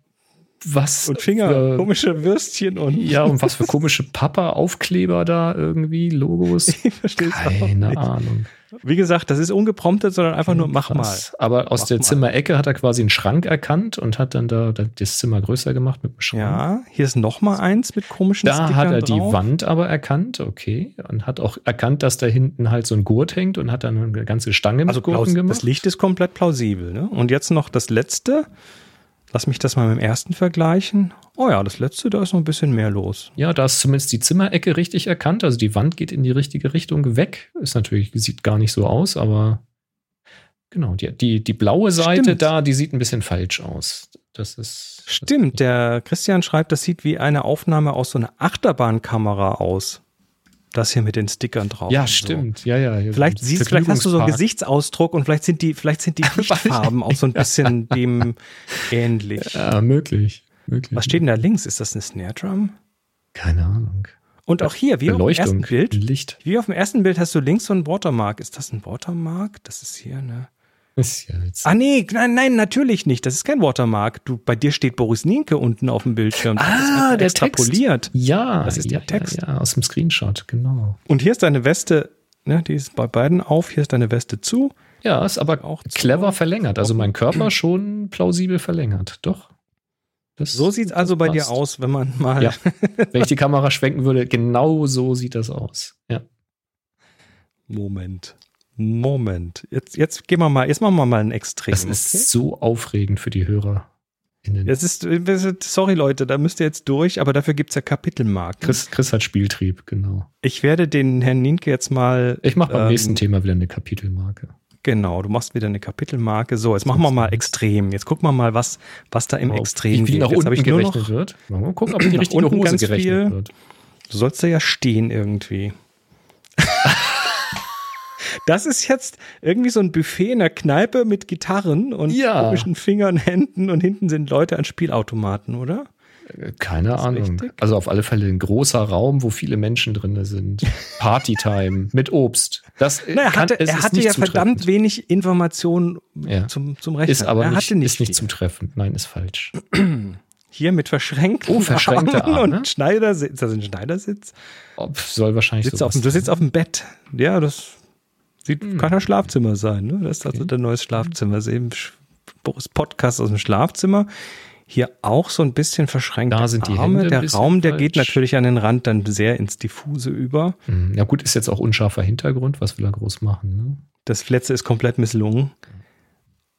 was und Finger, für, komische Würstchen und ja und was für komische Papa-Aufkleber da irgendwie Logos. Ich verstehe Keine Ahnung. Wie gesagt, das ist ungepromptet, sondern einfach nur mach Krass. mal. Aber aus mach der mal. Zimmerecke hat er quasi einen Schrank erkannt und hat dann da das Zimmer größer gemacht mit dem Schrank. Ja, hier ist noch mal eins mit komischen Da Stickern hat er drauf. die Wand aber erkannt, okay, und hat auch erkannt, dass da hinten halt so ein Gurt hängt und hat dann eine ganze Stange mit also Gurten gemacht. Das Licht ist komplett plausibel. Ne? Und jetzt noch das letzte. Lass mich das mal mit dem ersten vergleichen. Oh ja, das letzte, da ist noch ein bisschen mehr los. Ja, da ist zumindest die Zimmerecke richtig erkannt. Also die Wand geht in die richtige Richtung weg. Ist natürlich, sieht gar nicht so aus, aber genau, die, die, die blaue Seite Stimmt. da, die sieht ein bisschen falsch aus. Das ist. Stimmt, der Christian schreibt, das sieht wie eine Aufnahme aus so einer Achterbahnkamera aus. Das hier mit den Stickern drauf. Ja, stimmt. So. Ja, ja. ja vielleicht siehst, vielleicht hast du so einen Gesichtsausdruck und vielleicht sind die, vielleicht sind die Farben auch so ein bisschen dem ähnlich. Ja, möglich, möglich. Was steht denn da links? Ist das eine Snare Drum? Keine Ahnung. Und auch hier, wie auf dem ersten Bild, Licht. wie auf dem ersten Bild hast du links so ein Watermark. Ist das ein Watermark? Das ist hier eine. Ist ja jetzt ah, nee, nein, nein, natürlich nicht. Das ist kein Watermark. Du, bei dir steht Boris Nienke unten auf dem Bildschirm. ah, der extrapoliert. Text. Ja, das ist ja, der Text. Ja, ja, aus dem Screenshot, genau. Und hier ist deine Weste, ne, die ist bei beiden auf. Hier ist deine Weste zu. Ja, ist aber auch clever verlängert. Also mein Körper schon plausibel verlängert. Doch. Das, so sieht es also bei dir aus, wenn man mal. Ja. wenn ich die Kamera schwenken würde, genau so sieht das aus. Ja. Moment. Moment, jetzt, jetzt gehen wir mal, jetzt machen wir mal ein Extrem. Das ist okay? so aufregend für die Hörer. Es ist, sorry Leute, da müsst ihr jetzt durch, aber dafür gibt es ja Kapitelmarken. Chris, Chris hat Spieltrieb, genau. Ich werde den Herrn Nienke jetzt mal. Ich mache beim ähm, nächsten Thema wieder eine Kapitelmarke. Genau, du machst wieder eine Kapitelmarke. So, jetzt machen wir mal extrem. Jetzt gucken wir mal, was, was da im oh, Extrem wie viel nach unten ich gerechnet noch, wird. Mal gucken, ob die richtige Hose gerechnet viel. wird. Du sollst da ja stehen irgendwie. Das ist jetzt irgendwie so ein Buffet in der Kneipe mit Gitarren und ja. komischen Fingern, Händen und hinten sind Leute an Spielautomaten, oder? Keine Ahnung. Richtig? Also auf alle Fälle ein großer Raum, wo viele Menschen drin sind. Partytime mit Obst. Das naja, kann, hatte, er hatte ja verdammt wenig Informationen ja. zum, zum Rechnen. Ist aber er nicht, nicht, ist nicht zum Treffen. Nein, ist falsch. Hier mit verschränkten oh, verschränkte Arme und Schneidersitz. Ist das ein Schneidersitz? Soll wahrscheinlich sitzt auf, Du sitzt auf dem Bett. Ja, das Sieht, hm. kann ein Schlafzimmer sein, ne? Das ist also okay. der neues Schlafzimmer. Das ist eben Boris Podcast aus dem Schlafzimmer. Hier auch so ein bisschen verschränkt. Da sind die Arme. Hände der Raum, der falsch. geht natürlich an den Rand dann sehr ins Diffuse über. Hm. Ja gut, ist jetzt auch unscharfer Hintergrund. Was will er groß machen? Ne? Das letzte ist komplett misslungen.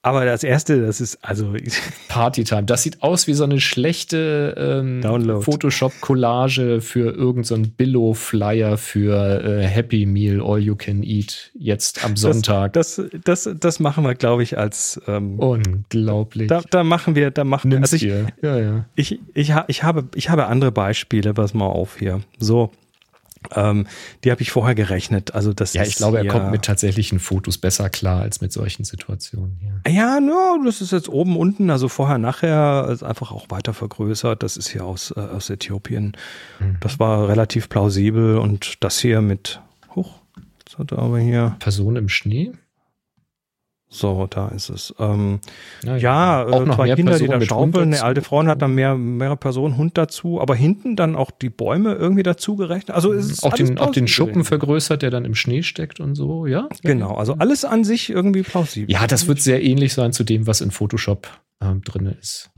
Aber das erste, das ist also Partytime. Das sieht aus wie so eine schlechte ähm, Photoshop-Collage für irgendeinen so Billo-Flyer für äh, Happy Meal All You Can Eat jetzt am Sonntag. Das, das, das, das machen wir, glaube ich, als ähm, unglaublich. Da, da, machen wir, da machen wir. Also ich, ja, ja. ich, ich, ich, habe, ich habe andere Beispiele. Pass mal auf hier. So. Ähm, die habe ich vorher gerechnet. Also das ja, ich glaube, er kommt mit tatsächlichen Fotos besser klar als mit solchen Situationen. Ja, ja no, das ist jetzt oben, unten, also vorher, nachher, ist einfach auch weiter vergrößert. Das ist hier aus, äh, aus Äthiopien. Mhm. Das war relativ plausibel und das hier mit, hoch, jetzt hat er aber hier. Person im Schnee? So, da ist es. Ähm, ja, ja äh, zwei Kinder, Personen die da schaufeln. Eine alte Frau hat dann mehr, mehrere Personen, Hund dazu, aber hinten dann auch die Bäume irgendwie dazu gerechnet. Also ist auch den, auch den Schuppen vergrößert, der dann im Schnee steckt und so, ja? Genau, also alles an sich irgendwie plausibel. Ja, das wird sehr ähnlich sein zu dem, was in Photoshop ähm, drin ist.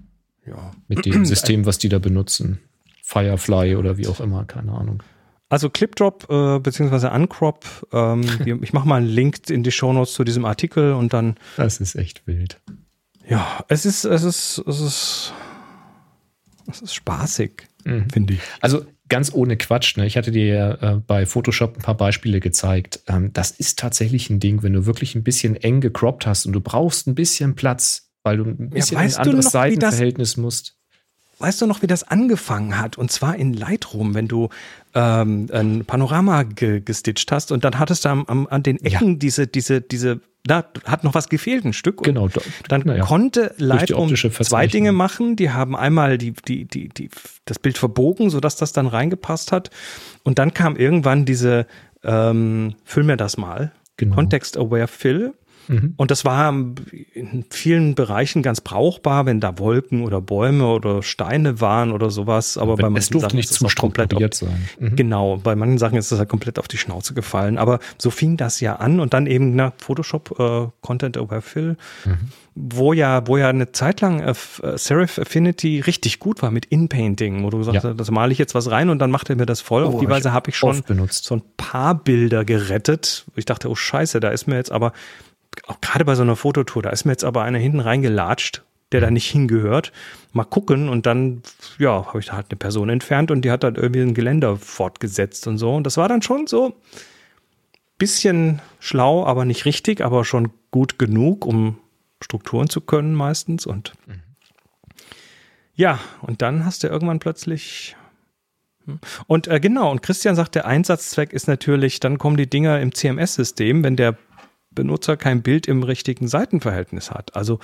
Ja. Mit dem System, was die da benutzen. Firefly oder wie auch immer, keine Ahnung. Also Clipdrop äh, beziehungsweise Uncrop, ähm, ich mache mal einen Link in die Shownotes zu diesem Artikel und dann. Das ist echt wild. Ja, es ist, es ist, es ist, es ist spaßig, mhm. finde ich. Also ganz ohne Quatsch, ne? Ich hatte dir ja äh, bei Photoshop ein paar Beispiele gezeigt. Ähm, das ist tatsächlich ein Ding, wenn du wirklich ein bisschen eng gecroppt hast und du brauchst ein bisschen Platz, weil du ein bisschen ja, ein anderes noch, Seitenverhältnis musst. Weißt du noch, wie das angefangen hat? Und zwar in Lightroom, wenn du ähm, ein Panorama ge gestitcht hast und dann hattest du am, am, an den Ecken ja. diese, diese, diese, da hat noch was gefehlt, ein Stück. Genau. Dann ja. konnte Lightroom zwei Dinge machen. Die haben einmal die, die, die, die, das Bild verbogen, sodass das dann reingepasst hat. Und dann kam irgendwann diese, ähm, füll mir das mal. Genau. Context-Aware Fill. Mhm. Und das war in vielen Bereichen ganz brauchbar, wenn da Wolken oder Bäume oder Steine waren oder sowas. Aber wenn, bei manchen es durfte Sachen nicht zum komplett auf, sein. Mhm. Genau, bei manchen Sachen ist das halt komplett auf die Schnauze gefallen. Aber so fing das ja an und dann eben na, Photoshop äh, Content Over Fill, mhm. wo ja, wo ja eine Zeit lang äh, Serif Affinity richtig gut war mit In-Painting, wo du gesagt ja. hast, das male ich jetzt was rein und dann macht er mir das voll. Oh, auf die Weise habe ich schon so ein paar Bilder gerettet. Ich dachte, oh Scheiße, da ist mir jetzt aber auch gerade bei so einer Fototour, da ist mir jetzt aber einer hinten reingelatscht der da nicht hingehört. Mal gucken und dann, ja, habe ich da halt eine Person entfernt und die hat dann irgendwie ein Geländer fortgesetzt und so. Und das war dann schon so bisschen schlau, aber nicht richtig, aber schon gut genug, um Strukturen zu können meistens. Und mhm. ja, und dann hast du irgendwann plötzlich hm. und äh, genau, und Christian sagt, der Einsatzzweck ist natürlich, dann kommen die Dinger im CMS-System, wenn der Benutzer kein Bild im richtigen Seitenverhältnis hat. Also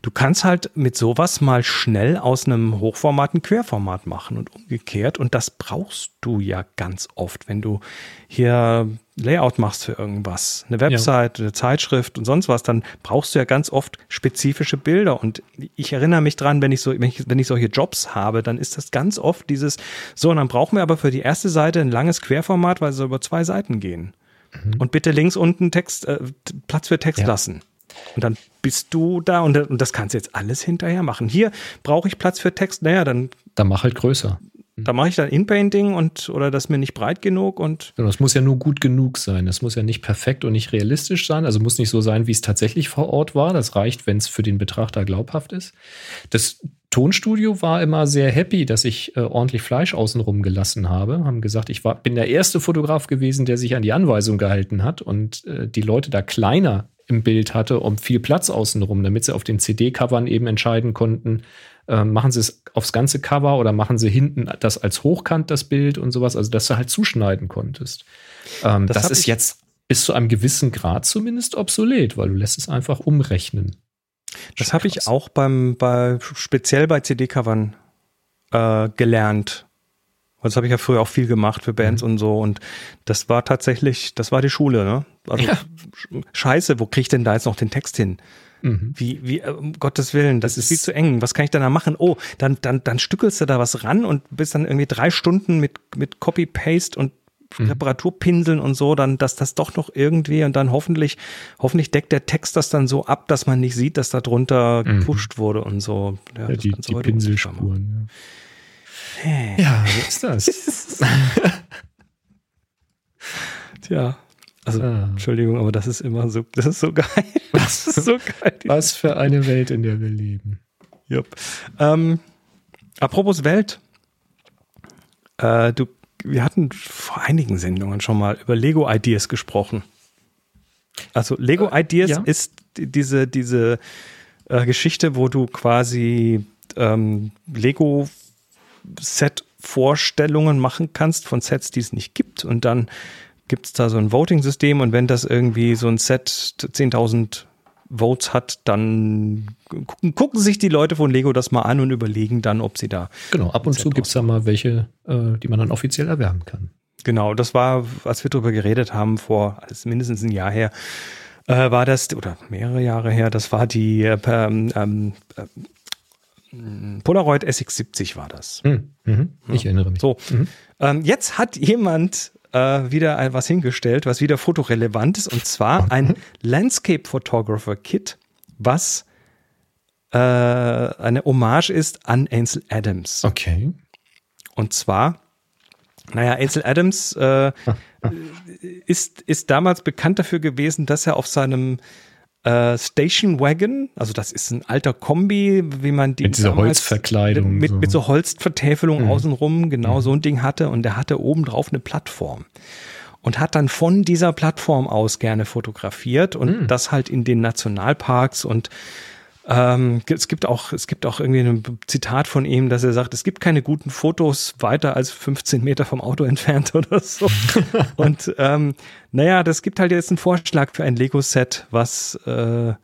du kannst halt mit sowas mal schnell aus einem Hochformat ein Querformat machen und umgekehrt. Und das brauchst du ja ganz oft, wenn du hier Layout machst für irgendwas, eine Website, ja. eine Zeitschrift und sonst was, dann brauchst du ja ganz oft spezifische Bilder. Und ich erinnere mich dran, wenn ich so, wenn ich, wenn ich solche Jobs habe, dann ist das ganz oft dieses, so, und dann brauchen wir aber für die erste Seite ein langes Querformat, weil sie über zwei Seiten gehen mhm. und bitte links unten Text, äh, Platz für Text ja. lassen. Und dann bist du da und, und, das kannst du jetzt alles hinterher machen. Hier brauche ich Platz für Text. Naja, dann. Dann mach halt größer. Da mache ich dann Inpainting und oder das mir nicht breit genug und. Genau, es muss ja nur gut genug sein. Das muss ja nicht perfekt und nicht realistisch sein. Also muss nicht so sein, wie es tatsächlich vor Ort war. Das reicht, wenn es für den Betrachter glaubhaft ist. Das Tonstudio war immer sehr happy, dass ich äh, ordentlich Fleisch außenrum gelassen habe. Haben gesagt, ich war, bin der erste Fotograf gewesen, der sich an die Anweisung gehalten hat und äh, die Leute da kleiner im Bild hatte, um viel Platz außenrum, damit sie auf den CD-Covern eben entscheiden konnten, äh, machen sie es aufs ganze Cover oder machen sie hinten das als Hochkant, das Bild und sowas, also dass du halt zuschneiden konntest. Ähm, das, das ist jetzt bis zu einem gewissen Grad zumindest obsolet, weil du lässt es einfach umrechnen. Das habe ich auch beim, bei, speziell bei CD-Covern äh, gelernt. Das habe ich ja früher auch viel gemacht für Bands mhm. und so. Und das war tatsächlich, das war die Schule, ne? Also, ja. Scheiße, wo kriege ich denn da jetzt noch den Text hin? Mhm. Wie, wie, äh, um Gottes Willen, das, das ist viel zu eng. Was kann ich denn da machen? Oh, dann, dann, dann stückelst du da was ran und bist dann irgendwie drei Stunden mit, mit Copy-Paste und mhm. Reparaturpinseln und so, dann, dass das doch noch irgendwie und dann hoffentlich, hoffentlich deckt der Text das dann so ab, dass man nicht sieht, dass da drunter mhm. gepusht wurde und so. Ja, ja die, die Pinselspuren. Ja. ja, wie ist das? Tja. Also, ah. Entschuldigung, aber das ist immer so, das ist so geil. Das ist so geil. Was für eine Welt, in der wir leben. Yep. Ähm, apropos Welt. Äh, du wir hatten vor einigen Sendungen schon mal über Lego Ideas gesprochen. Also Lego äh, Ideas ja. ist diese, diese äh, Geschichte, wo du quasi ähm, Lego Set Vorstellungen machen kannst von Sets, die es nicht gibt. Und dann gibt es da so ein Voting-System und wenn das irgendwie so ein Set 10.000 Votes hat, dann gucken, gucken sich die Leute von Lego das mal an und überlegen dann, ob sie da. Genau, ab und zu gibt es da mal welche, äh, die man dann offiziell erwerben kann. Genau, das war, als wir darüber geredet haben, vor also mindestens ein Jahr her, äh, war das, oder mehrere Jahre her, das war die äh, ähm, äh, Polaroid SX70 war das. Hm, mhm, ich erinnere mich. So, mhm. ähm, jetzt hat jemand äh, wieder was hingestellt, was wieder fotorelevant ist, und zwar ein Landscape Photographer Kit, was äh, eine Hommage ist an Ansel Adams. Okay. Und zwar, naja, Ansel Adams äh, ist, ist damals bekannt dafür gewesen, dass er auf seinem äh, Station Wagon, also das ist ein alter Kombi, wie man die mit dieser Holzverkleidung mit, so. mit so Holzvertäfelung mhm. außenrum genau mhm. so ein Ding hatte und der hatte oben drauf eine Plattform und hat dann von dieser Plattform aus gerne fotografiert und mhm. das halt in den Nationalparks und ähm, es gibt auch, es gibt auch irgendwie ein Zitat von ihm, dass er sagt, es gibt keine guten Fotos weiter als 15 Meter vom Auto entfernt oder so. und ähm, naja, das gibt halt jetzt einen Vorschlag für ein Lego-Set, was äh,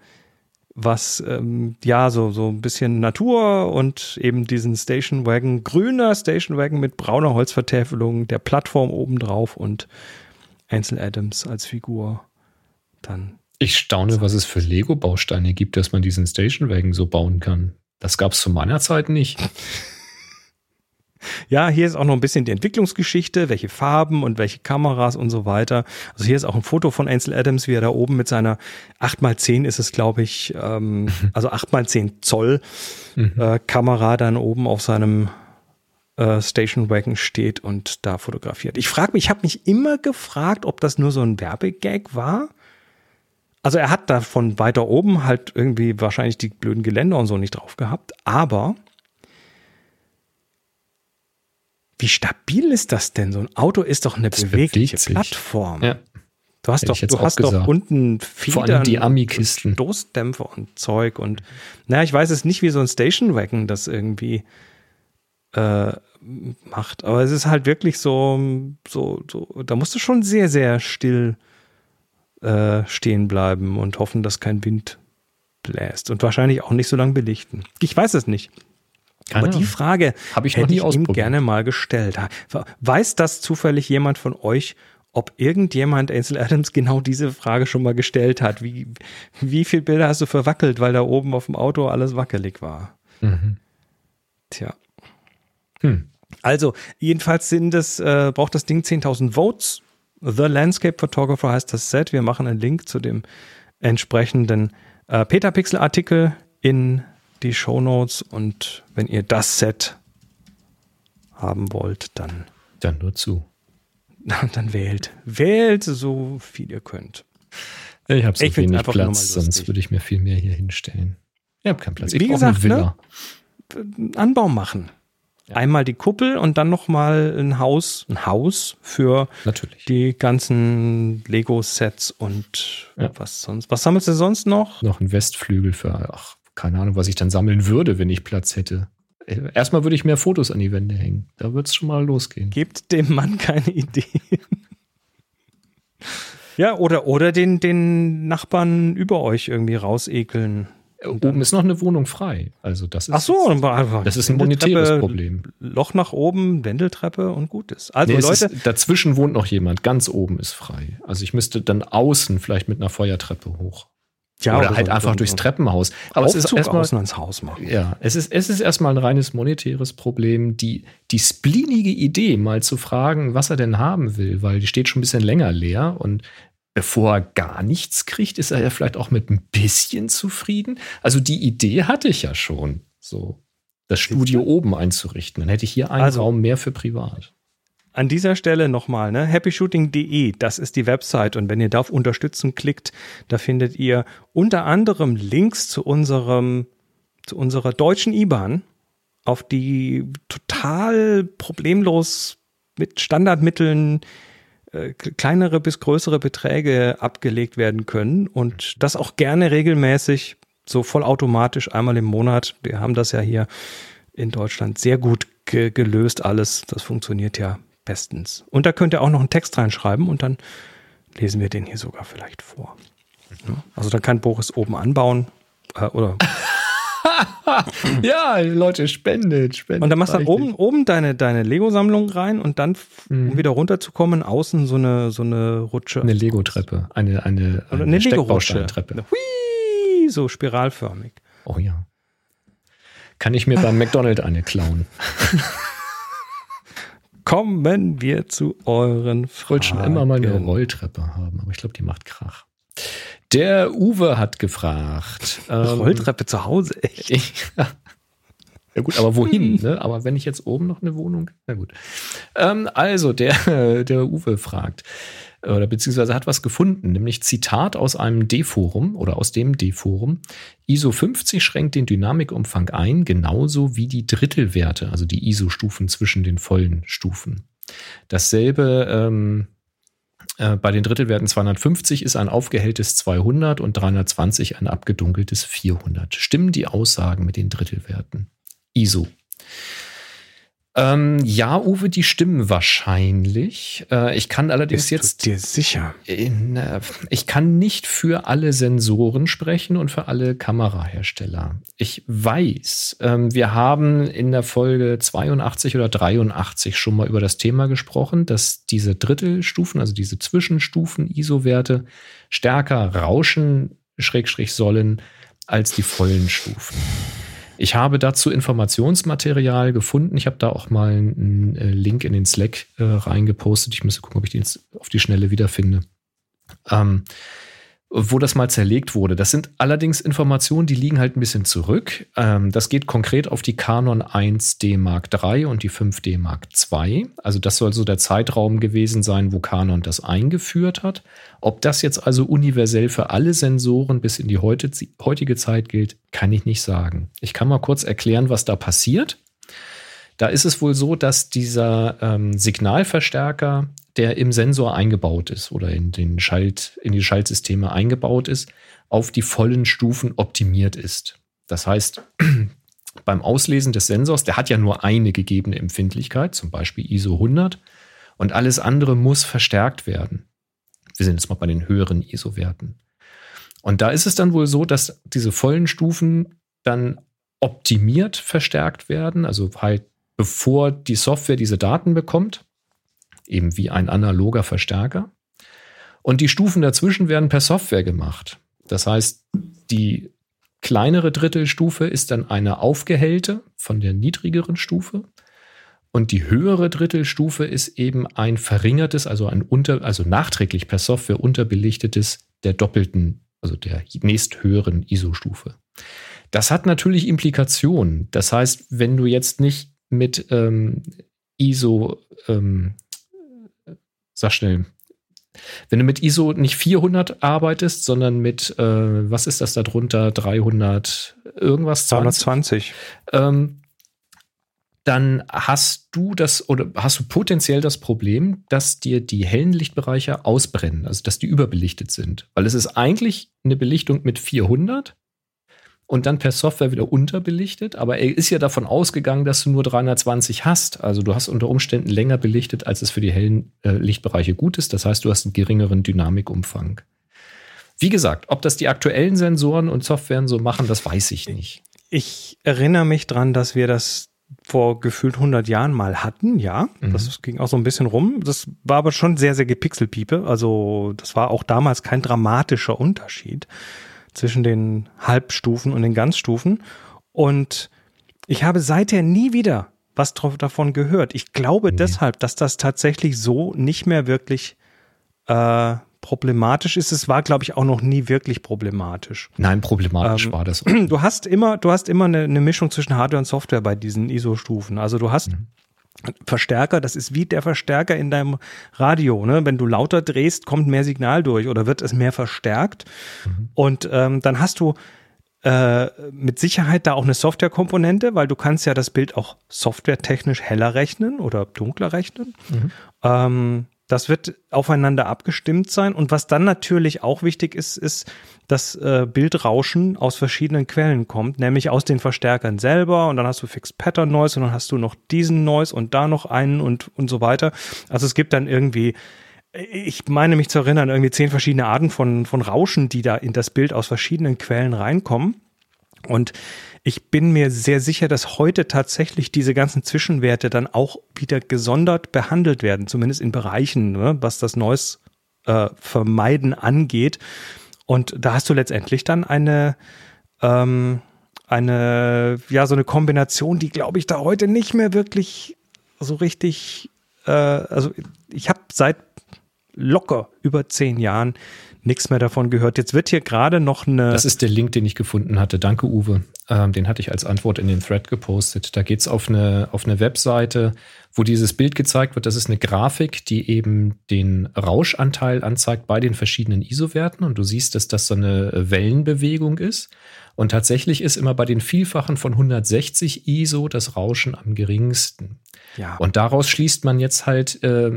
was ähm, ja so so ein bisschen Natur und eben diesen Station Wagon, grüner Station Wagon mit brauner Holzvertäfelung, der Plattform obendrauf und Ansel Adams als Figur dann ich staune, was es für Lego-Bausteine gibt, dass man diesen Station Wagon so bauen kann. Das gab es zu meiner Zeit nicht. Ja, hier ist auch noch ein bisschen die Entwicklungsgeschichte, welche Farben und welche Kameras und so weiter. Also hier ist auch ein Foto von Ansel Adams, wie er da oben mit seiner 8x10 ist es, glaube ich, ähm, also 8x10 Zoll mhm. äh, Kamera dann oben auf seinem äh, Station Wagon steht und da fotografiert. Ich frage mich, ich habe mich immer gefragt, ob das nur so ein Werbegag war also er hat da von weiter oben halt irgendwie wahrscheinlich die blöden Geländer und so nicht drauf gehabt, aber wie stabil ist das denn? So ein Auto ist doch eine das bewegliche Plattform. Ja. Du hast Hätte doch, du hast gesagt. doch unten Federn, die Ami-Kisten, Stoßdämpfer und Zeug und naja, ich weiß es nicht, wie so ein Station Wagon das irgendwie äh, macht, aber es ist halt wirklich so, so, so, da musst du schon sehr, sehr still äh, stehen bleiben und hoffen, dass kein Wind bläst und wahrscheinlich auch nicht so lange belichten. Ich weiß es nicht. Keine Aber die Frage habe ich hätte ich ihm gerne mal gestellt. Weiß das zufällig jemand von euch, ob irgendjemand Ansel Adams genau diese Frage schon mal gestellt hat? Wie, wie viele Bilder hast du verwackelt, weil da oben auf dem Auto alles wackelig war? Mhm. Tja. Hm. Also, jedenfalls sind es, äh, braucht das Ding 10.000 Votes. The Landscape Photographer heißt das Set. Wir machen einen Link zu dem entsprechenden äh, Petapixel-Artikel in die Show Notes und wenn ihr das Set haben wollt, dann. Dann nur zu. Dann wählt. Wählt so viel ihr könnt. Ich habe so ich wenig Platz, sonst würde ich mir viel mehr hier hinstellen. Ich habe keinen Platz. Ich Wie gesagt, eine Villa. Ne? Anbau machen. Ja. Einmal die Kuppel und dann nochmal ein Haus, ein Haus für Natürlich. die ganzen Lego-Sets und ja. was sonst. Was sammelst du sonst noch? Noch ein Westflügel für ach, keine Ahnung, was ich dann sammeln würde, wenn ich Platz hätte. Erstmal würde ich mehr Fotos an die Wände hängen. Da wird es schon mal losgehen. Gebt dem Mann keine Idee. ja, oder, oder den, den Nachbarn über euch irgendwie rausekeln. Oben ist noch eine Wohnung frei. Also das ist, Ach so, das ist ein monetäres Problem. Loch nach oben, Wendeltreppe und gut ist. Also nee, Leute, ist, dazwischen wohnt noch jemand. Ganz oben ist frei. Also ich müsste dann außen vielleicht mit einer Feuertreppe hoch. Ja, oder, oder halt so, einfach so, durchs Treppenhaus. Aber Aufzug es ist erstmal ans Haus machen. Ja, es ist, es ist erstmal ein reines monetäres Problem. Die, die splinige Idee, mal zu fragen, was er denn haben will, weil die steht schon ein bisschen länger leer und bevor er gar nichts kriegt, ist er ja vielleicht auch mit ein bisschen zufrieden. Also die Idee hatte ich ja schon, so das Studio oben einzurichten. Dann hätte ich hier einen also, Raum mehr für privat. An dieser Stelle nochmal, ne? happyshooting.de, das ist die Website und wenn ihr da auf Unterstützen klickt, da findet ihr unter anderem Links zu unserem, zu unserer deutschen IBAN, auf die total problemlos mit Standardmitteln äh, kleinere bis größere Beträge abgelegt werden können und das auch gerne regelmäßig, so vollautomatisch einmal im Monat. Wir haben das ja hier in Deutschland sehr gut ge gelöst alles. Das funktioniert ja bestens. Und da könnt ihr auch noch einen Text reinschreiben und dann lesen wir den hier sogar vielleicht vor. Also da kann Boris oben anbauen äh, oder ja, Leute, spendet, spendet. Und dann machst du oben, oben deine, deine Lego-Sammlung rein und dann, mhm. um wieder runterzukommen, außen so eine, so eine Rutsche. Eine Lego-Treppe. Eine, eine, eine, eine Lego-Treppe. So spiralförmig. Oh ja. Kann ich mir beim McDonald's eine klauen? Kommen wir zu euren Fragen. Ich wollte schon immer mal eine Rolltreppe haben, aber ich glaube, die macht Krach. Der Uwe hat gefragt. Ähm, Rolltreppe zu Hause, echt? ja. gut, aber wohin? Ne? Aber wenn ich jetzt oben noch eine Wohnung, na gut. Ähm, also der, der Uwe fragt oder beziehungsweise hat was gefunden, nämlich Zitat aus einem D-Forum oder aus dem D-Forum. ISO 50 schränkt den Dynamikumfang ein, genauso wie die Drittelwerte, also die ISO-Stufen zwischen den vollen Stufen. Dasselbe ähm, äh, bei den Drittelwerten 250 ist ein aufgehelltes 200 und 320 ein abgedunkeltes 400. Stimmen die Aussagen mit den Drittelwerten? ISO. Ähm, ja, Uwe, die stimmen wahrscheinlich. Äh, ich kann allerdings Bist jetzt. Du dir sicher? In, äh, ich kann nicht für alle Sensoren sprechen und für alle Kamerahersteller. Ich weiß, ähm, wir haben in der Folge 82 oder 83 schon mal über das Thema gesprochen, dass diese Drittelstufen, also diese Zwischenstufen ISO-Werte stärker rauschen, Schrägstrich sollen, als die vollen Stufen. Ich habe dazu Informationsmaterial gefunden. Ich habe da auch mal einen äh, Link in den Slack äh, reingepostet. Ich müsste gucken, ob ich den jetzt auf die Schnelle wiederfinde. Ähm, wo das mal zerlegt wurde. Das sind allerdings Informationen, die liegen halt ein bisschen zurück. Ähm, das geht konkret auf die Canon 1D Mark III und die 5D Mark II. Also das soll so der Zeitraum gewesen sein, wo Canon das eingeführt hat. Ob das jetzt also universell für alle Sensoren bis in die heutige Zeit gilt, kann ich nicht sagen. Ich kann mal kurz erklären, was da passiert. Da ist es wohl so, dass dieser ähm, Signalverstärker der im Sensor eingebaut ist oder in, den Schalt, in die Schaltsysteme eingebaut ist, auf die vollen Stufen optimiert ist. Das heißt, beim Auslesen des Sensors, der hat ja nur eine gegebene Empfindlichkeit, zum Beispiel ISO 100, und alles andere muss verstärkt werden. Wir sind jetzt mal bei den höheren ISO-Werten. Und da ist es dann wohl so, dass diese vollen Stufen dann optimiert verstärkt werden, also halt bevor die Software diese Daten bekommt eben wie ein analoger Verstärker. Und die Stufen dazwischen werden per Software gemacht. Das heißt, die kleinere Drittelstufe ist dann eine aufgehellte von der niedrigeren Stufe. Und die höhere Drittelstufe ist eben ein verringertes, also ein unter, also nachträglich per Software unterbelichtetes der doppelten, also der nächsthöheren ISO-Stufe. Das hat natürlich Implikationen. Das heißt, wenn du jetzt nicht mit ähm, ISO ähm, sag schnell. Wenn du mit ISO nicht 400 arbeitest, sondern mit, äh, was ist das da drunter, 300 irgendwas? 220. Ähm, dann hast du das oder hast du potenziell das Problem, dass dir die hellen Lichtbereiche ausbrennen, also dass die überbelichtet sind. Weil es ist eigentlich eine Belichtung mit 400 und dann per Software wieder unterbelichtet. Aber er ist ja davon ausgegangen, dass du nur 320 hast. Also du hast unter Umständen länger belichtet, als es für die hellen äh, Lichtbereiche gut ist. Das heißt, du hast einen geringeren Dynamikumfang. Wie gesagt, ob das die aktuellen Sensoren und Softwaren so machen, das weiß ich nicht. Ich erinnere mich dran, dass wir das vor gefühlt 100 Jahren mal hatten, ja. Mhm. Das ging auch so ein bisschen rum. Das war aber schon sehr, sehr gepixelpiepe. Also das war auch damals kein dramatischer Unterschied zwischen den Halbstufen und den Ganzstufen. Und ich habe seither nie wieder was davon gehört. Ich glaube nee. deshalb, dass das tatsächlich so nicht mehr wirklich äh, problematisch ist. Es war, glaube ich, auch noch nie wirklich problematisch. Nein, problematisch ähm, war das. Du hast immer, du hast immer eine, eine, Mischung zwischen Hardware und Software bei diesen ISO-Stufen. Also du hast mhm. Verstärker, das ist wie der Verstärker in deinem Radio. Ne? Wenn du lauter drehst, kommt mehr Signal durch oder wird es mehr verstärkt. Mhm. Und ähm, dann hast du äh, mit Sicherheit da auch eine Softwarekomponente, weil du kannst ja das Bild auch softwaretechnisch heller rechnen oder dunkler rechnen. Mhm. Ähm, das wird aufeinander abgestimmt sein. Und was dann natürlich auch wichtig ist, ist, dass äh, Bildrauschen aus verschiedenen Quellen kommt, nämlich aus den Verstärkern selber. Und dann hast du Fixed Pattern Noise und dann hast du noch diesen Noise und da noch einen und, und so weiter. Also es gibt dann irgendwie ich meine mich zu erinnern, irgendwie zehn verschiedene Arten von, von Rauschen, die da in das Bild aus verschiedenen Quellen reinkommen. Und ich bin mir sehr sicher, dass heute tatsächlich diese ganzen Zwischenwerte dann auch wieder gesondert behandelt werden, zumindest in Bereichen, ne, was das Noise äh, vermeiden angeht. Und da hast du letztendlich dann eine, ähm, eine, ja, so eine Kombination, die glaube ich da heute nicht mehr wirklich so richtig, äh, also ich habe seit locker über zehn Jahren nichts mehr davon gehört. Jetzt wird hier gerade noch eine. Das ist der Link, den ich gefunden hatte. Danke, Uwe. Ähm, den hatte ich als Antwort in den Thread gepostet. Da geht's auf eine, auf eine Webseite, wo dieses Bild gezeigt wird. Das ist eine Grafik, die eben den Rauschanteil anzeigt bei den verschiedenen ISO-Werten. Und du siehst, dass das so eine Wellenbewegung ist. Und tatsächlich ist immer bei den Vielfachen von 160 ISO das Rauschen am geringsten. Ja. Und daraus schließt man jetzt halt äh,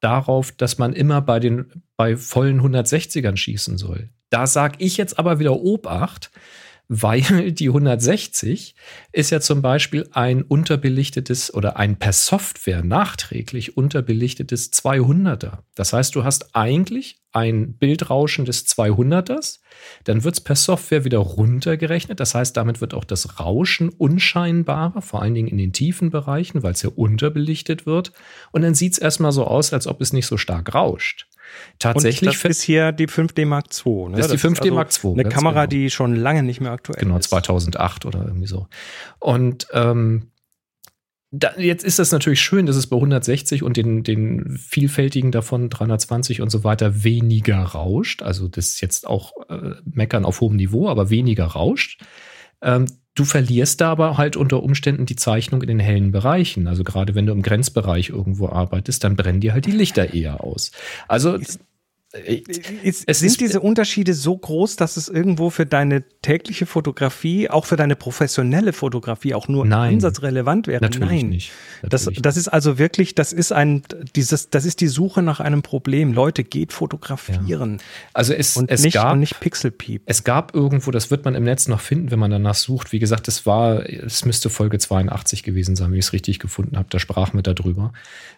darauf, dass man immer bei den bei vollen 160ern schießen soll. Da sage ich jetzt aber wieder Obacht, weil die 160 ist ja zum Beispiel ein unterbelichtetes oder ein per Software nachträglich unterbelichtetes 200er. Das heißt, du hast eigentlich ein Bildrauschen des 200ers, dann wird es per Software wieder runtergerechnet. Das heißt, damit wird auch das Rauschen unscheinbarer, vor allen Dingen in den tiefen Bereichen, weil es ja unterbelichtet wird. Und dann sieht es erstmal so aus, als ob es nicht so stark rauscht. Tatsächlich. Und das ist hier die 5D Mark II. Ne? Das ist die 5D also Mark II. Eine Kamera, genau. die schon lange nicht mehr aktuell genau, ist. Genau, 2008 oder irgendwie so. Und ähm, da, jetzt ist das natürlich schön, dass es bei 160 und den, den vielfältigen davon 320 und so weiter weniger rauscht. Also das ist jetzt auch äh, meckern auf hohem Niveau, aber weniger rauscht. Ähm, du verlierst da aber halt unter Umständen die Zeichnung in den hellen Bereichen. Also gerade wenn du im Grenzbereich irgendwo arbeitest, dann brennen dir halt die Lichter eher aus. Also ist, ist, sind ist, diese Unterschiede so groß, dass es irgendwo für deine tägliche Fotografie, auch für deine professionelle Fotografie auch nur Nein, ansatzrelevant wäre? Natürlich Nein. nicht. Natürlich das, das ist also wirklich, das ist ein, dieses, das ist die Suche nach einem Problem. Leute, geht fotografieren. Ja. Also es, und es nicht, gab, und nicht Pixelpeep. Es gab irgendwo, das wird man im Netz noch finden, wenn man danach sucht. Wie gesagt, es war, es müsste Folge 82 gewesen sein, wenn ich es richtig gefunden habe. Da sprachen wir darüber.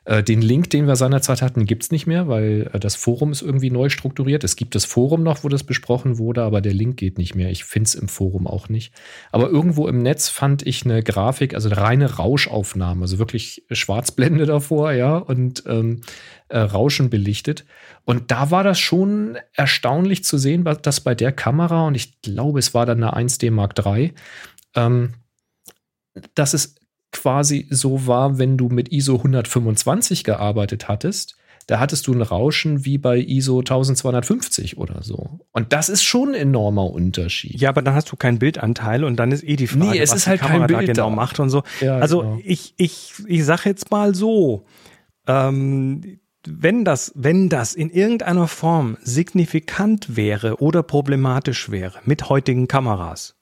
Äh, den Link, den wir seinerzeit hatten, gibt es nicht mehr, weil äh, das Forum ist irgendwie irgendwie neu strukturiert. Es gibt das Forum noch, wo das besprochen wurde, aber der Link geht nicht mehr. Ich finde es im Forum auch nicht. Aber irgendwo im Netz fand ich eine Grafik, also eine reine Rauschaufnahme, also wirklich Schwarzblende davor, ja, und ähm, äh, Rauschen belichtet. Und da war das schon erstaunlich zu sehen, dass bei der Kamera, und ich glaube, es war dann eine 1D Mark III, ähm, dass es quasi so war, wenn du mit ISO 125 gearbeitet hattest, da hattest du ein Rauschen wie bei ISO 1250 oder so. Und das ist schon ein enormer Unterschied. Ja, aber dann hast du keinen Bildanteil und dann ist eh die Frage, nee, es was ist halt die Kamera kein Bild da genau da. macht und so. Ja, also genau. ich, ich, ich sage jetzt mal so, ähm, wenn das, wenn das in irgendeiner Form signifikant wäre oder problematisch wäre mit heutigen Kameras,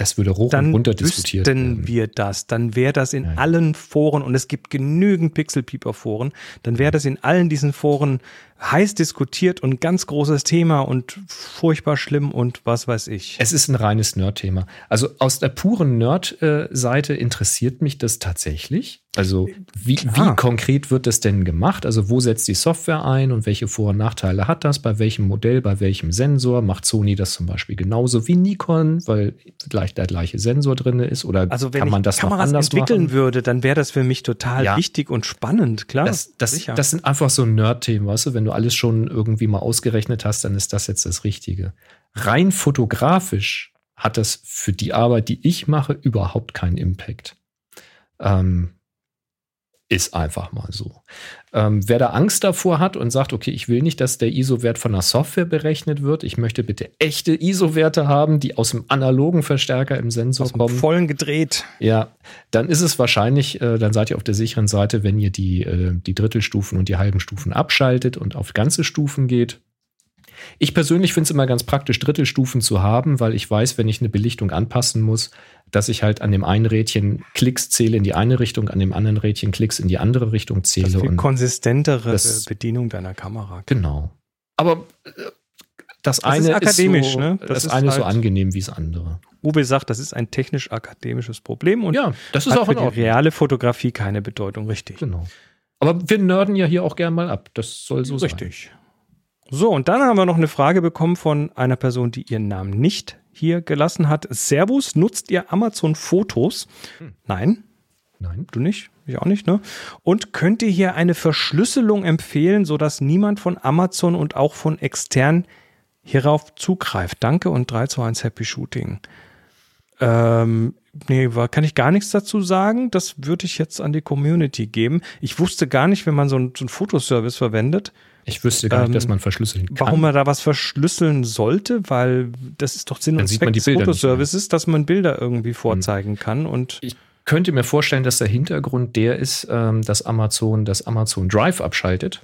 das würde hoch dann und runter diskutiert werden. wir das. Dann wäre das in ja. allen Foren und es gibt genügend Pixel-Peeper-Foren. Dann wäre das in allen diesen Foren heiß diskutiert und ganz großes Thema und furchtbar schlimm und was weiß ich. Es ist ein reines Nerd-Thema. Also aus der puren Nerd-Seite interessiert mich das tatsächlich. Also wie, wie, konkret wird das denn gemacht? Also wo setzt die Software ein und welche Vor- und Nachteile hat das? Bei welchem Modell, bei welchem Sensor? Macht Sony das zum Beispiel genauso wie Nikon, weil gleich der gleiche Sensor drin ist? Oder also kann man das noch anders entwickeln machen? würde, dann wäre das für mich total ja. wichtig und spannend, klar. Das, das, das sind einfach so Nerd-Themen, weißt du, wenn du alles schon irgendwie mal ausgerechnet hast, dann ist das jetzt das Richtige. Rein fotografisch hat das für die Arbeit, die ich mache, überhaupt keinen Impact. Ähm, ist einfach mal so. Ähm, wer da Angst davor hat und sagt, okay, ich will nicht, dass der ISO-Wert von der Software berechnet wird, ich möchte bitte echte ISO-Werte haben, die aus dem analogen Verstärker im Sensor aus kommen. vollen gedreht. Ja, dann ist es wahrscheinlich, äh, dann seid ihr auf der sicheren Seite, wenn ihr die, äh, die Drittelstufen und die halben Stufen abschaltet und auf ganze Stufen geht. Ich persönlich finde es immer ganz praktisch, Drittelstufen zu haben, weil ich weiß, wenn ich eine Belichtung anpassen muss, dass ich halt an dem einen Rädchen Klicks zähle in die eine Richtung, an dem anderen Rädchen Klicks in die andere Richtung zähle. Das ist viel konsistentere das, Bedienung deiner Kamera. Genau. Aber äh, das, das eine ist akademisch, ist so, ne? Das, das eine halt so angenehm wie das andere. Uwe sagt, das ist ein technisch-akademisches Problem und ja, das ist hat auch für die reale Fotografie keine Bedeutung, richtig. Genau. Aber wir nörden ja hier auch gern mal ab. Das soll so richtig. sein. Richtig. So, und dann haben wir noch eine Frage bekommen von einer Person, die ihren Namen nicht hier gelassen hat. Servus, nutzt ihr Amazon Fotos? Hm. Nein. Nein. Du nicht? Ich auch nicht, ne? Und könnt ihr hier eine Verschlüsselung empfehlen, sodass niemand von Amazon und auch von extern hierauf zugreift? Danke und 3 zu 1 Happy Shooting. Ähm, nee, kann ich gar nichts dazu sagen. Das würde ich jetzt an die Community geben. Ich wusste gar nicht, wenn man so einen, so einen Fotoservice verwendet, ich wüsste gar nicht, ähm, dass man verschlüsseln kann. Warum man da was verschlüsseln sollte, weil das ist doch Sinn Dann und Zweck des Fotoservices, dass man Bilder irgendwie vorzeigen kann. Und ich könnte mir vorstellen, dass der Hintergrund der ist, ähm, dass Amazon das Amazon Drive abschaltet.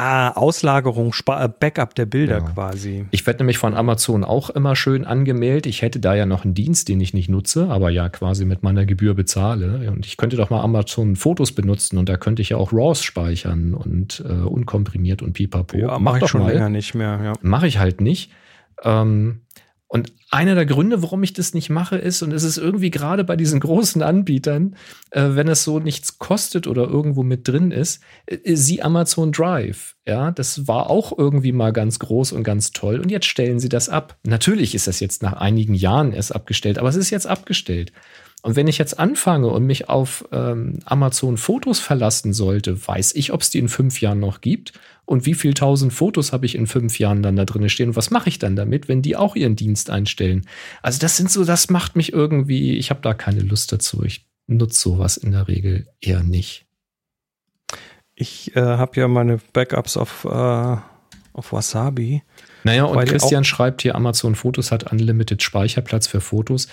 Ah, Auslagerung, äh, Backup der Bilder ja. quasi. Ich werde nämlich von Amazon auch immer schön angemeldet. Ich hätte da ja noch einen Dienst, den ich nicht nutze, aber ja quasi mit meiner Gebühr bezahle. Und ich könnte doch mal Amazon Fotos benutzen und da könnte ich ja auch RAWs speichern und äh, unkomprimiert und pipapo. Ja, mache ich schon mal. länger nicht mehr. Ja. Mache ich halt nicht. Ähm, und einer der Gründe, warum ich das nicht mache, ist, und es ist irgendwie gerade bei diesen großen Anbietern, äh, wenn es so nichts kostet oder irgendwo mit drin ist, äh, sie Amazon Drive. Ja, das war auch irgendwie mal ganz groß und ganz toll. Und jetzt stellen sie das ab. Natürlich ist das jetzt nach einigen Jahren erst abgestellt, aber es ist jetzt abgestellt. Und wenn ich jetzt anfange und mich auf ähm, Amazon Fotos verlassen sollte, weiß ich, ob es die in fünf Jahren noch gibt und wie viel tausend Fotos habe ich in fünf Jahren dann da drin stehen und was mache ich dann damit, wenn die auch ihren Dienst einstellen. Also das sind so, das macht mich irgendwie, ich habe da keine Lust dazu. Ich nutze sowas in der Regel eher nicht. Ich äh, habe ja meine Backups auf, äh, auf Wasabi. Naja, und Christian schreibt hier, Amazon Fotos hat Unlimited Speicherplatz für Fotos.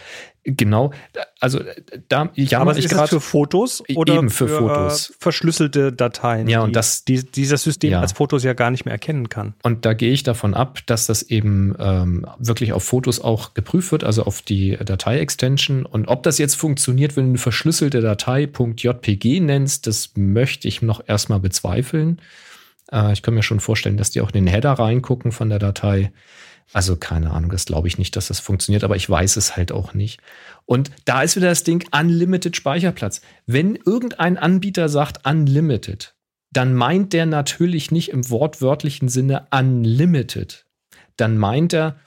Genau, also da ja, aber ist das für Fotos oder eben für, für Fotos verschlüsselte Dateien, ja, und das die, dieses System ja. als Fotos ja gar nicht mehr erkennen kann. Und da gehe ich davon ab, dass das eben ähm, wirklich auf Fotos auch geprüft wird, also auf die Datei-Extension. Und ob das jetzt funktioniert, wenn du eine verschlüsselte Datei .jpg nennst, das möchte ich noch erstmal bezweifeln. Äh, ich kann mir schon vorstellen, dass die auch in den Header reingucken von der Datei. Also keine Ahnung, das glaube ich nicht, dass das funktioniert, aber ich weiß es halt auch nicht. Und da ist wieder das Ding Unlimited Speicherplatz. Wenn irgendein Anbieter sagt Unlimited, dann meint der natürlich nicht im wortwörtlichen Sinne Unlimited. Dann meint er,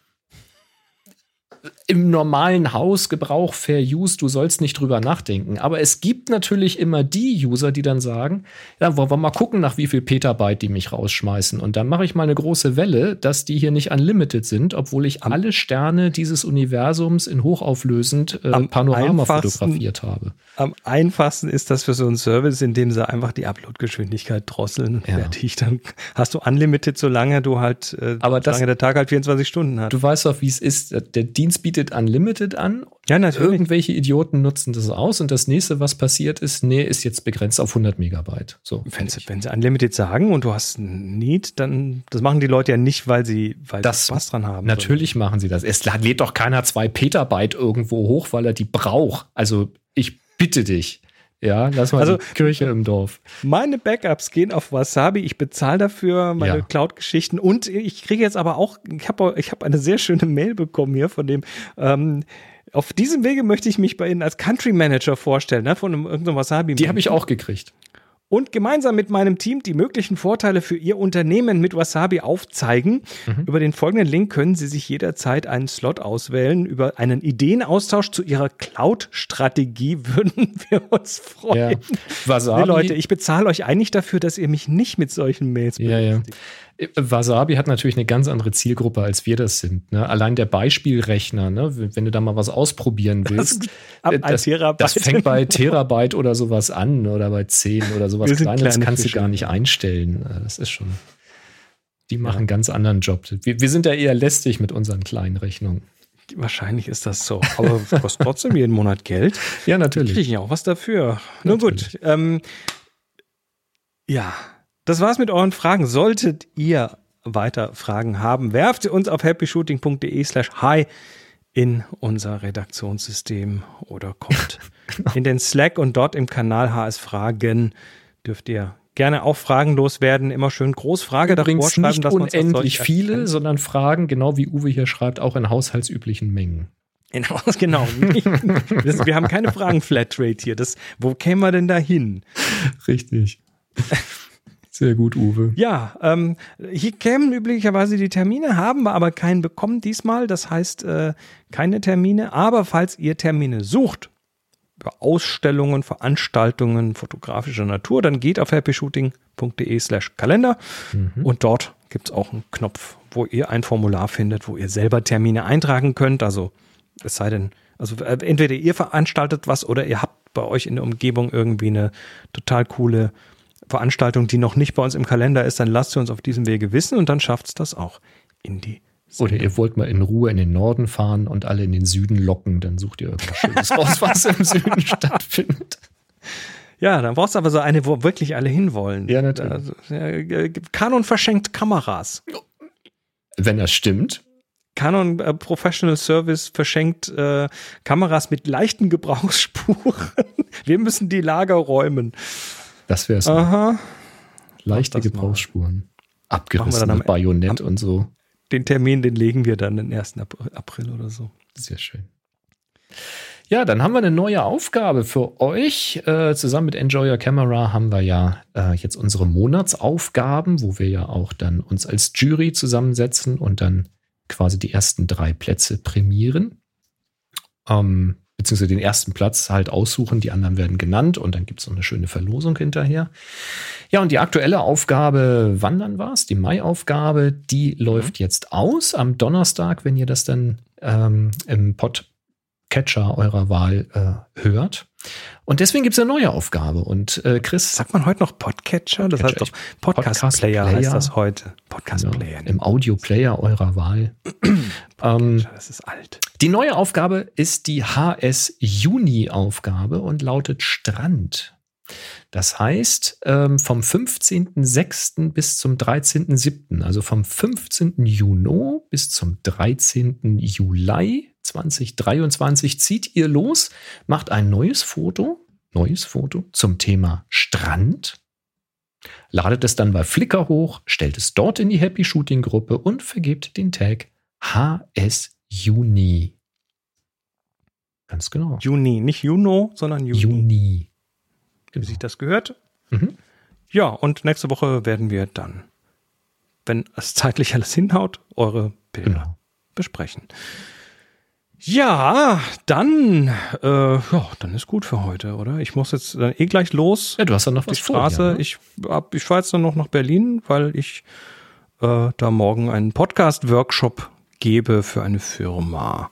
im normalen Hausgebrauch Fair Use, du sollst nicht drüber nachdenken. Aber es gibt natürlich immer die User, die dann sagen, ja, wollen wir mal gucken, nach wie viel Petabyte die mich rausschmeißen. Und dann mache ich mal eine große Welle, dass die hier nicht unlimited sind, obwohl ich alle Sterne dieses Universums in hochauflösend äh, Panorama fotografiert habe. Am einfachsten ist das für so einen Service, in dem sie einfach die Uploadgeschwindigkeit drosseln und ja. fertig. Dann hast du unlimited, solange du halt, äh, Aber das, solange der Tag halt 24 Stunden hat. Du weißt doch, wie es ist. Der Dienst bietet bietet Unlimited an. Ja, natürlich. Irgendwelche Idioten nutzen das aus und das nächste, was passiert ist, nee, ist jetzt begrenzt auf 100 Megabyte. So, wenn, sie, wenn sie Unlimited sagen und du hast ein Need, dann, das machen die Leute ja nicht, weil sie, weil das, sie Spaß dran haben. Natürlich sondern. machen sie das. Es lädt doch keiner zwei Petabyte irgendwo hoch, weil er die braucht. Also ich bitte dich. Ja, lass mal also, die Kirche im Dorf. Meine Backups gehen auf Wasabi. Ich bezahle dafür meine ja. Cloud-Geschichten und ich kriege jetzt aber auch, ich habe ich hab eine sehr schöne Mail bekommen hier von dem. Ähm, auf diesem Wege möchte ich mich bei Ihnen als Country Manager vorstellen, ne, von einem, irgendeinem Wasabi. Die habe ich auch gekriegt und gemeinsam mit meinem Team die möglichen Vorteile für Ihr Unternehmen mit Wasabi aufzeigen. Mhm. Über den folgenden Link können Sie sich jederzeit einen Slot auswählen. Über einen Ideenaustausch zu Ihrer Cloud-Strategie würden wir uns freuen. Ja. Wasabi. Nee, Leute, ich bezahle euch eigentlich dafür, dass ihr mich nicht mit solchen Mails ja, ja. Wasabi hat natürlich eine ganz andere Zielgruppe, als wir das sind. Ne? Allein der Beispielrechner, ne? wenn du da mal was ausprobieren willst, das, das, das fängt bei Terabyte oder sowas an oder bei 10 oder sowas Kleines, das kannst Fische. du gar nicht einstellen. Äh, das ist schon, die machen ja. einen ganz anderen Job. Wir, wir sind ja eher lästig mit unseren kleinen Rechnungen. Wahrscheinlich ist das so. Aber kostet trotzdem jeden Monat Geld. Ja, natürlich. Kriege ich auch was dafür. Nun gut. Ähm, ja, das war's mit euren Fragen. Solltet ihr weiter Fragen haben, werft sie uns auf happyshooting.de slash hi in unser Redaktionssystem oder kommt in den Slack und dort im Kanal HS Fragen dürft ihr gerne auch fragenlos werden. Immer schön Großfrage davor schreiben, nicht dass unendlich viele, erkennt. sondern Fragen, genau wie Uwe hier schreibt, auch in haushaltsüblichen Mengen. In genau. das, wir haben keine Fragen-Flatrate hier. Das, wo kämen wir denn da hin? Richtig. Sehr gut, Uwe. Ja, ähm, hier kämen üblicherweise die Termine, haben wir aber keinen bekommen diesmal. Das heißt, äh, keine Termine. Aber falls ihr Termine sucht, über Ausstellungen, Veranstaltungen fotografischer Natur, dann geht auf happyshooting.de slash Kalender mhm. und dort gibt es auch einen Knopf, wo ihr ein Formular findet, wo ihr selber Termine eintragen könnt. Also es sei denn, also äh, entweder ihr veranstaltet was oder ihr habt bei euch in der Umgebung irgendwie eine total coole Veranstaltung, die noch nicht bei uns im Kalender ist, dann lasst sie uns auf diesem Wege wissen und dann schafft es das auch in die Sendung. Oder ihr wollt mal in Ruhe in den Norden fahren und alle in den Süden locken, dann sucht ihr irgendwas Schönes raus, was im Süden stattfindet. Ja, dann brauchst du aber so eine, wo wirklich alle hinwollen. Ja, natürlich. Also, ja, Canon verschenkt Kameras. Wenn das stimmt. Canon äh, Professional Service verschenkt äh, Kameras mit leichten Gebrauchsspuren. Wir müssen die Lager räumen. Das wäre es. Aha. Leichte Gebrauchsspuren. Abgerissene Bajonett und so. Den Termin, den legen wir dann den 1. April oder so. Sehr schön. Ja, dann haben wir eine neue Aufgabe für euch. Äh, zusammen mit Enjoy Your Camera haben wir ja äh, jetzt unsere Monatsaufgaben, wo wir ja auch dann uns als Jury zusammensetzen und dann quasi die ersten drei Plätze prämieren. Ähm, beziehungsweise den ersten Platz halt aussuchen, die anderen werden genannt und dann gibt es noch eine schöne Verlosung hinterher. Ja, und die aktuelle Aufgabe, wann dann war es? Die Mai-Aufgabe, die mhm. läuft jetzt aus am Donnerstag, wenn ihr das dann ähm, im Podcatcher eurer Wahl äh, hört. Und deswegen gibt es eine neue Aufgabe. Und äh, Chris. Sagt man heute noch Podcatcher? Das heißt doch Podcast-Player Podcast heißt das heute. Podcast-Player. Genau, Im Audio-Player eurer Wahl. ähm, das ist alt. Die neue Aufgabe ist die HS-Juni-Aufgabe und lautet Strand. Das heißt, ähm, vom 15.06. bis zum 13.07., also vom 15. Juni bis zum 13. Juli 2023 zieht ihr los, macht ein neues Foto, neues Foto zum Thema Strand, ladet es dann bei Flickr hoch, stellt es dort in die Happy Shooting Gruppe und vergebt den Tag HS Juni. Ganz genau. Juni, nicht Juno, sondern Juni. Juni wie sich das gehört. Mhm. Ja, und nächste Woche werden wir dann, wenn es zeitlich alles hinhaut, eure Bilder genau. besprechen. Ja, dann, äh, ja, dann ist gut für heute, oder? Ich muss jetzt dann eh gleich los. Ja, du hast dann noch was Straße. Vor, ja, ne? Ich, hab, ich fahre jetzt dann noch nach Berlin, weil ich äh, da morgen einen Podcast-Workshop gebe für eine Firma.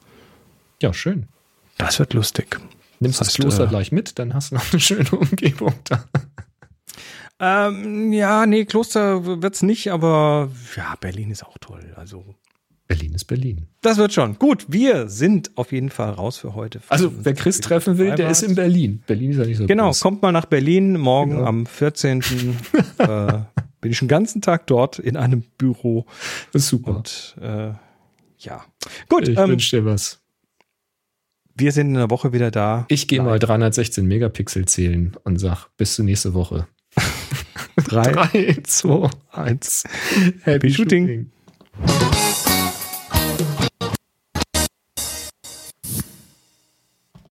Ja, schön. Das wird lustig. Nimmst das, heißt, das Kloster äh, gleich mit, dann hast du noch eine schöne Umgebung da. Ähm, ja, nee, Kloster wird's nicht, aber ja, Berlin ist auch toll. Also Berlin ist Berlin. Das wird schon. Gut, wir sind auf jeden Fall raus für heute. Also, wer Chris treffen will, der ist in Berlin. Berlin ist ja nicht so Genau, groß. kommt mal nach Berlin. Morgen genau. am 14. äh, bin ich den ganzen Tag dort in einem Büro. Das ist super. Und äh, ja. Gut. Ich ähm, wünsche dir was. Wir sind in einer Woche wieder da. Ich gehe mal 316 Megapixel zählen und sag, bis zur nächste Woche. 3, 2, 1. Happy, Shooting. Shooting.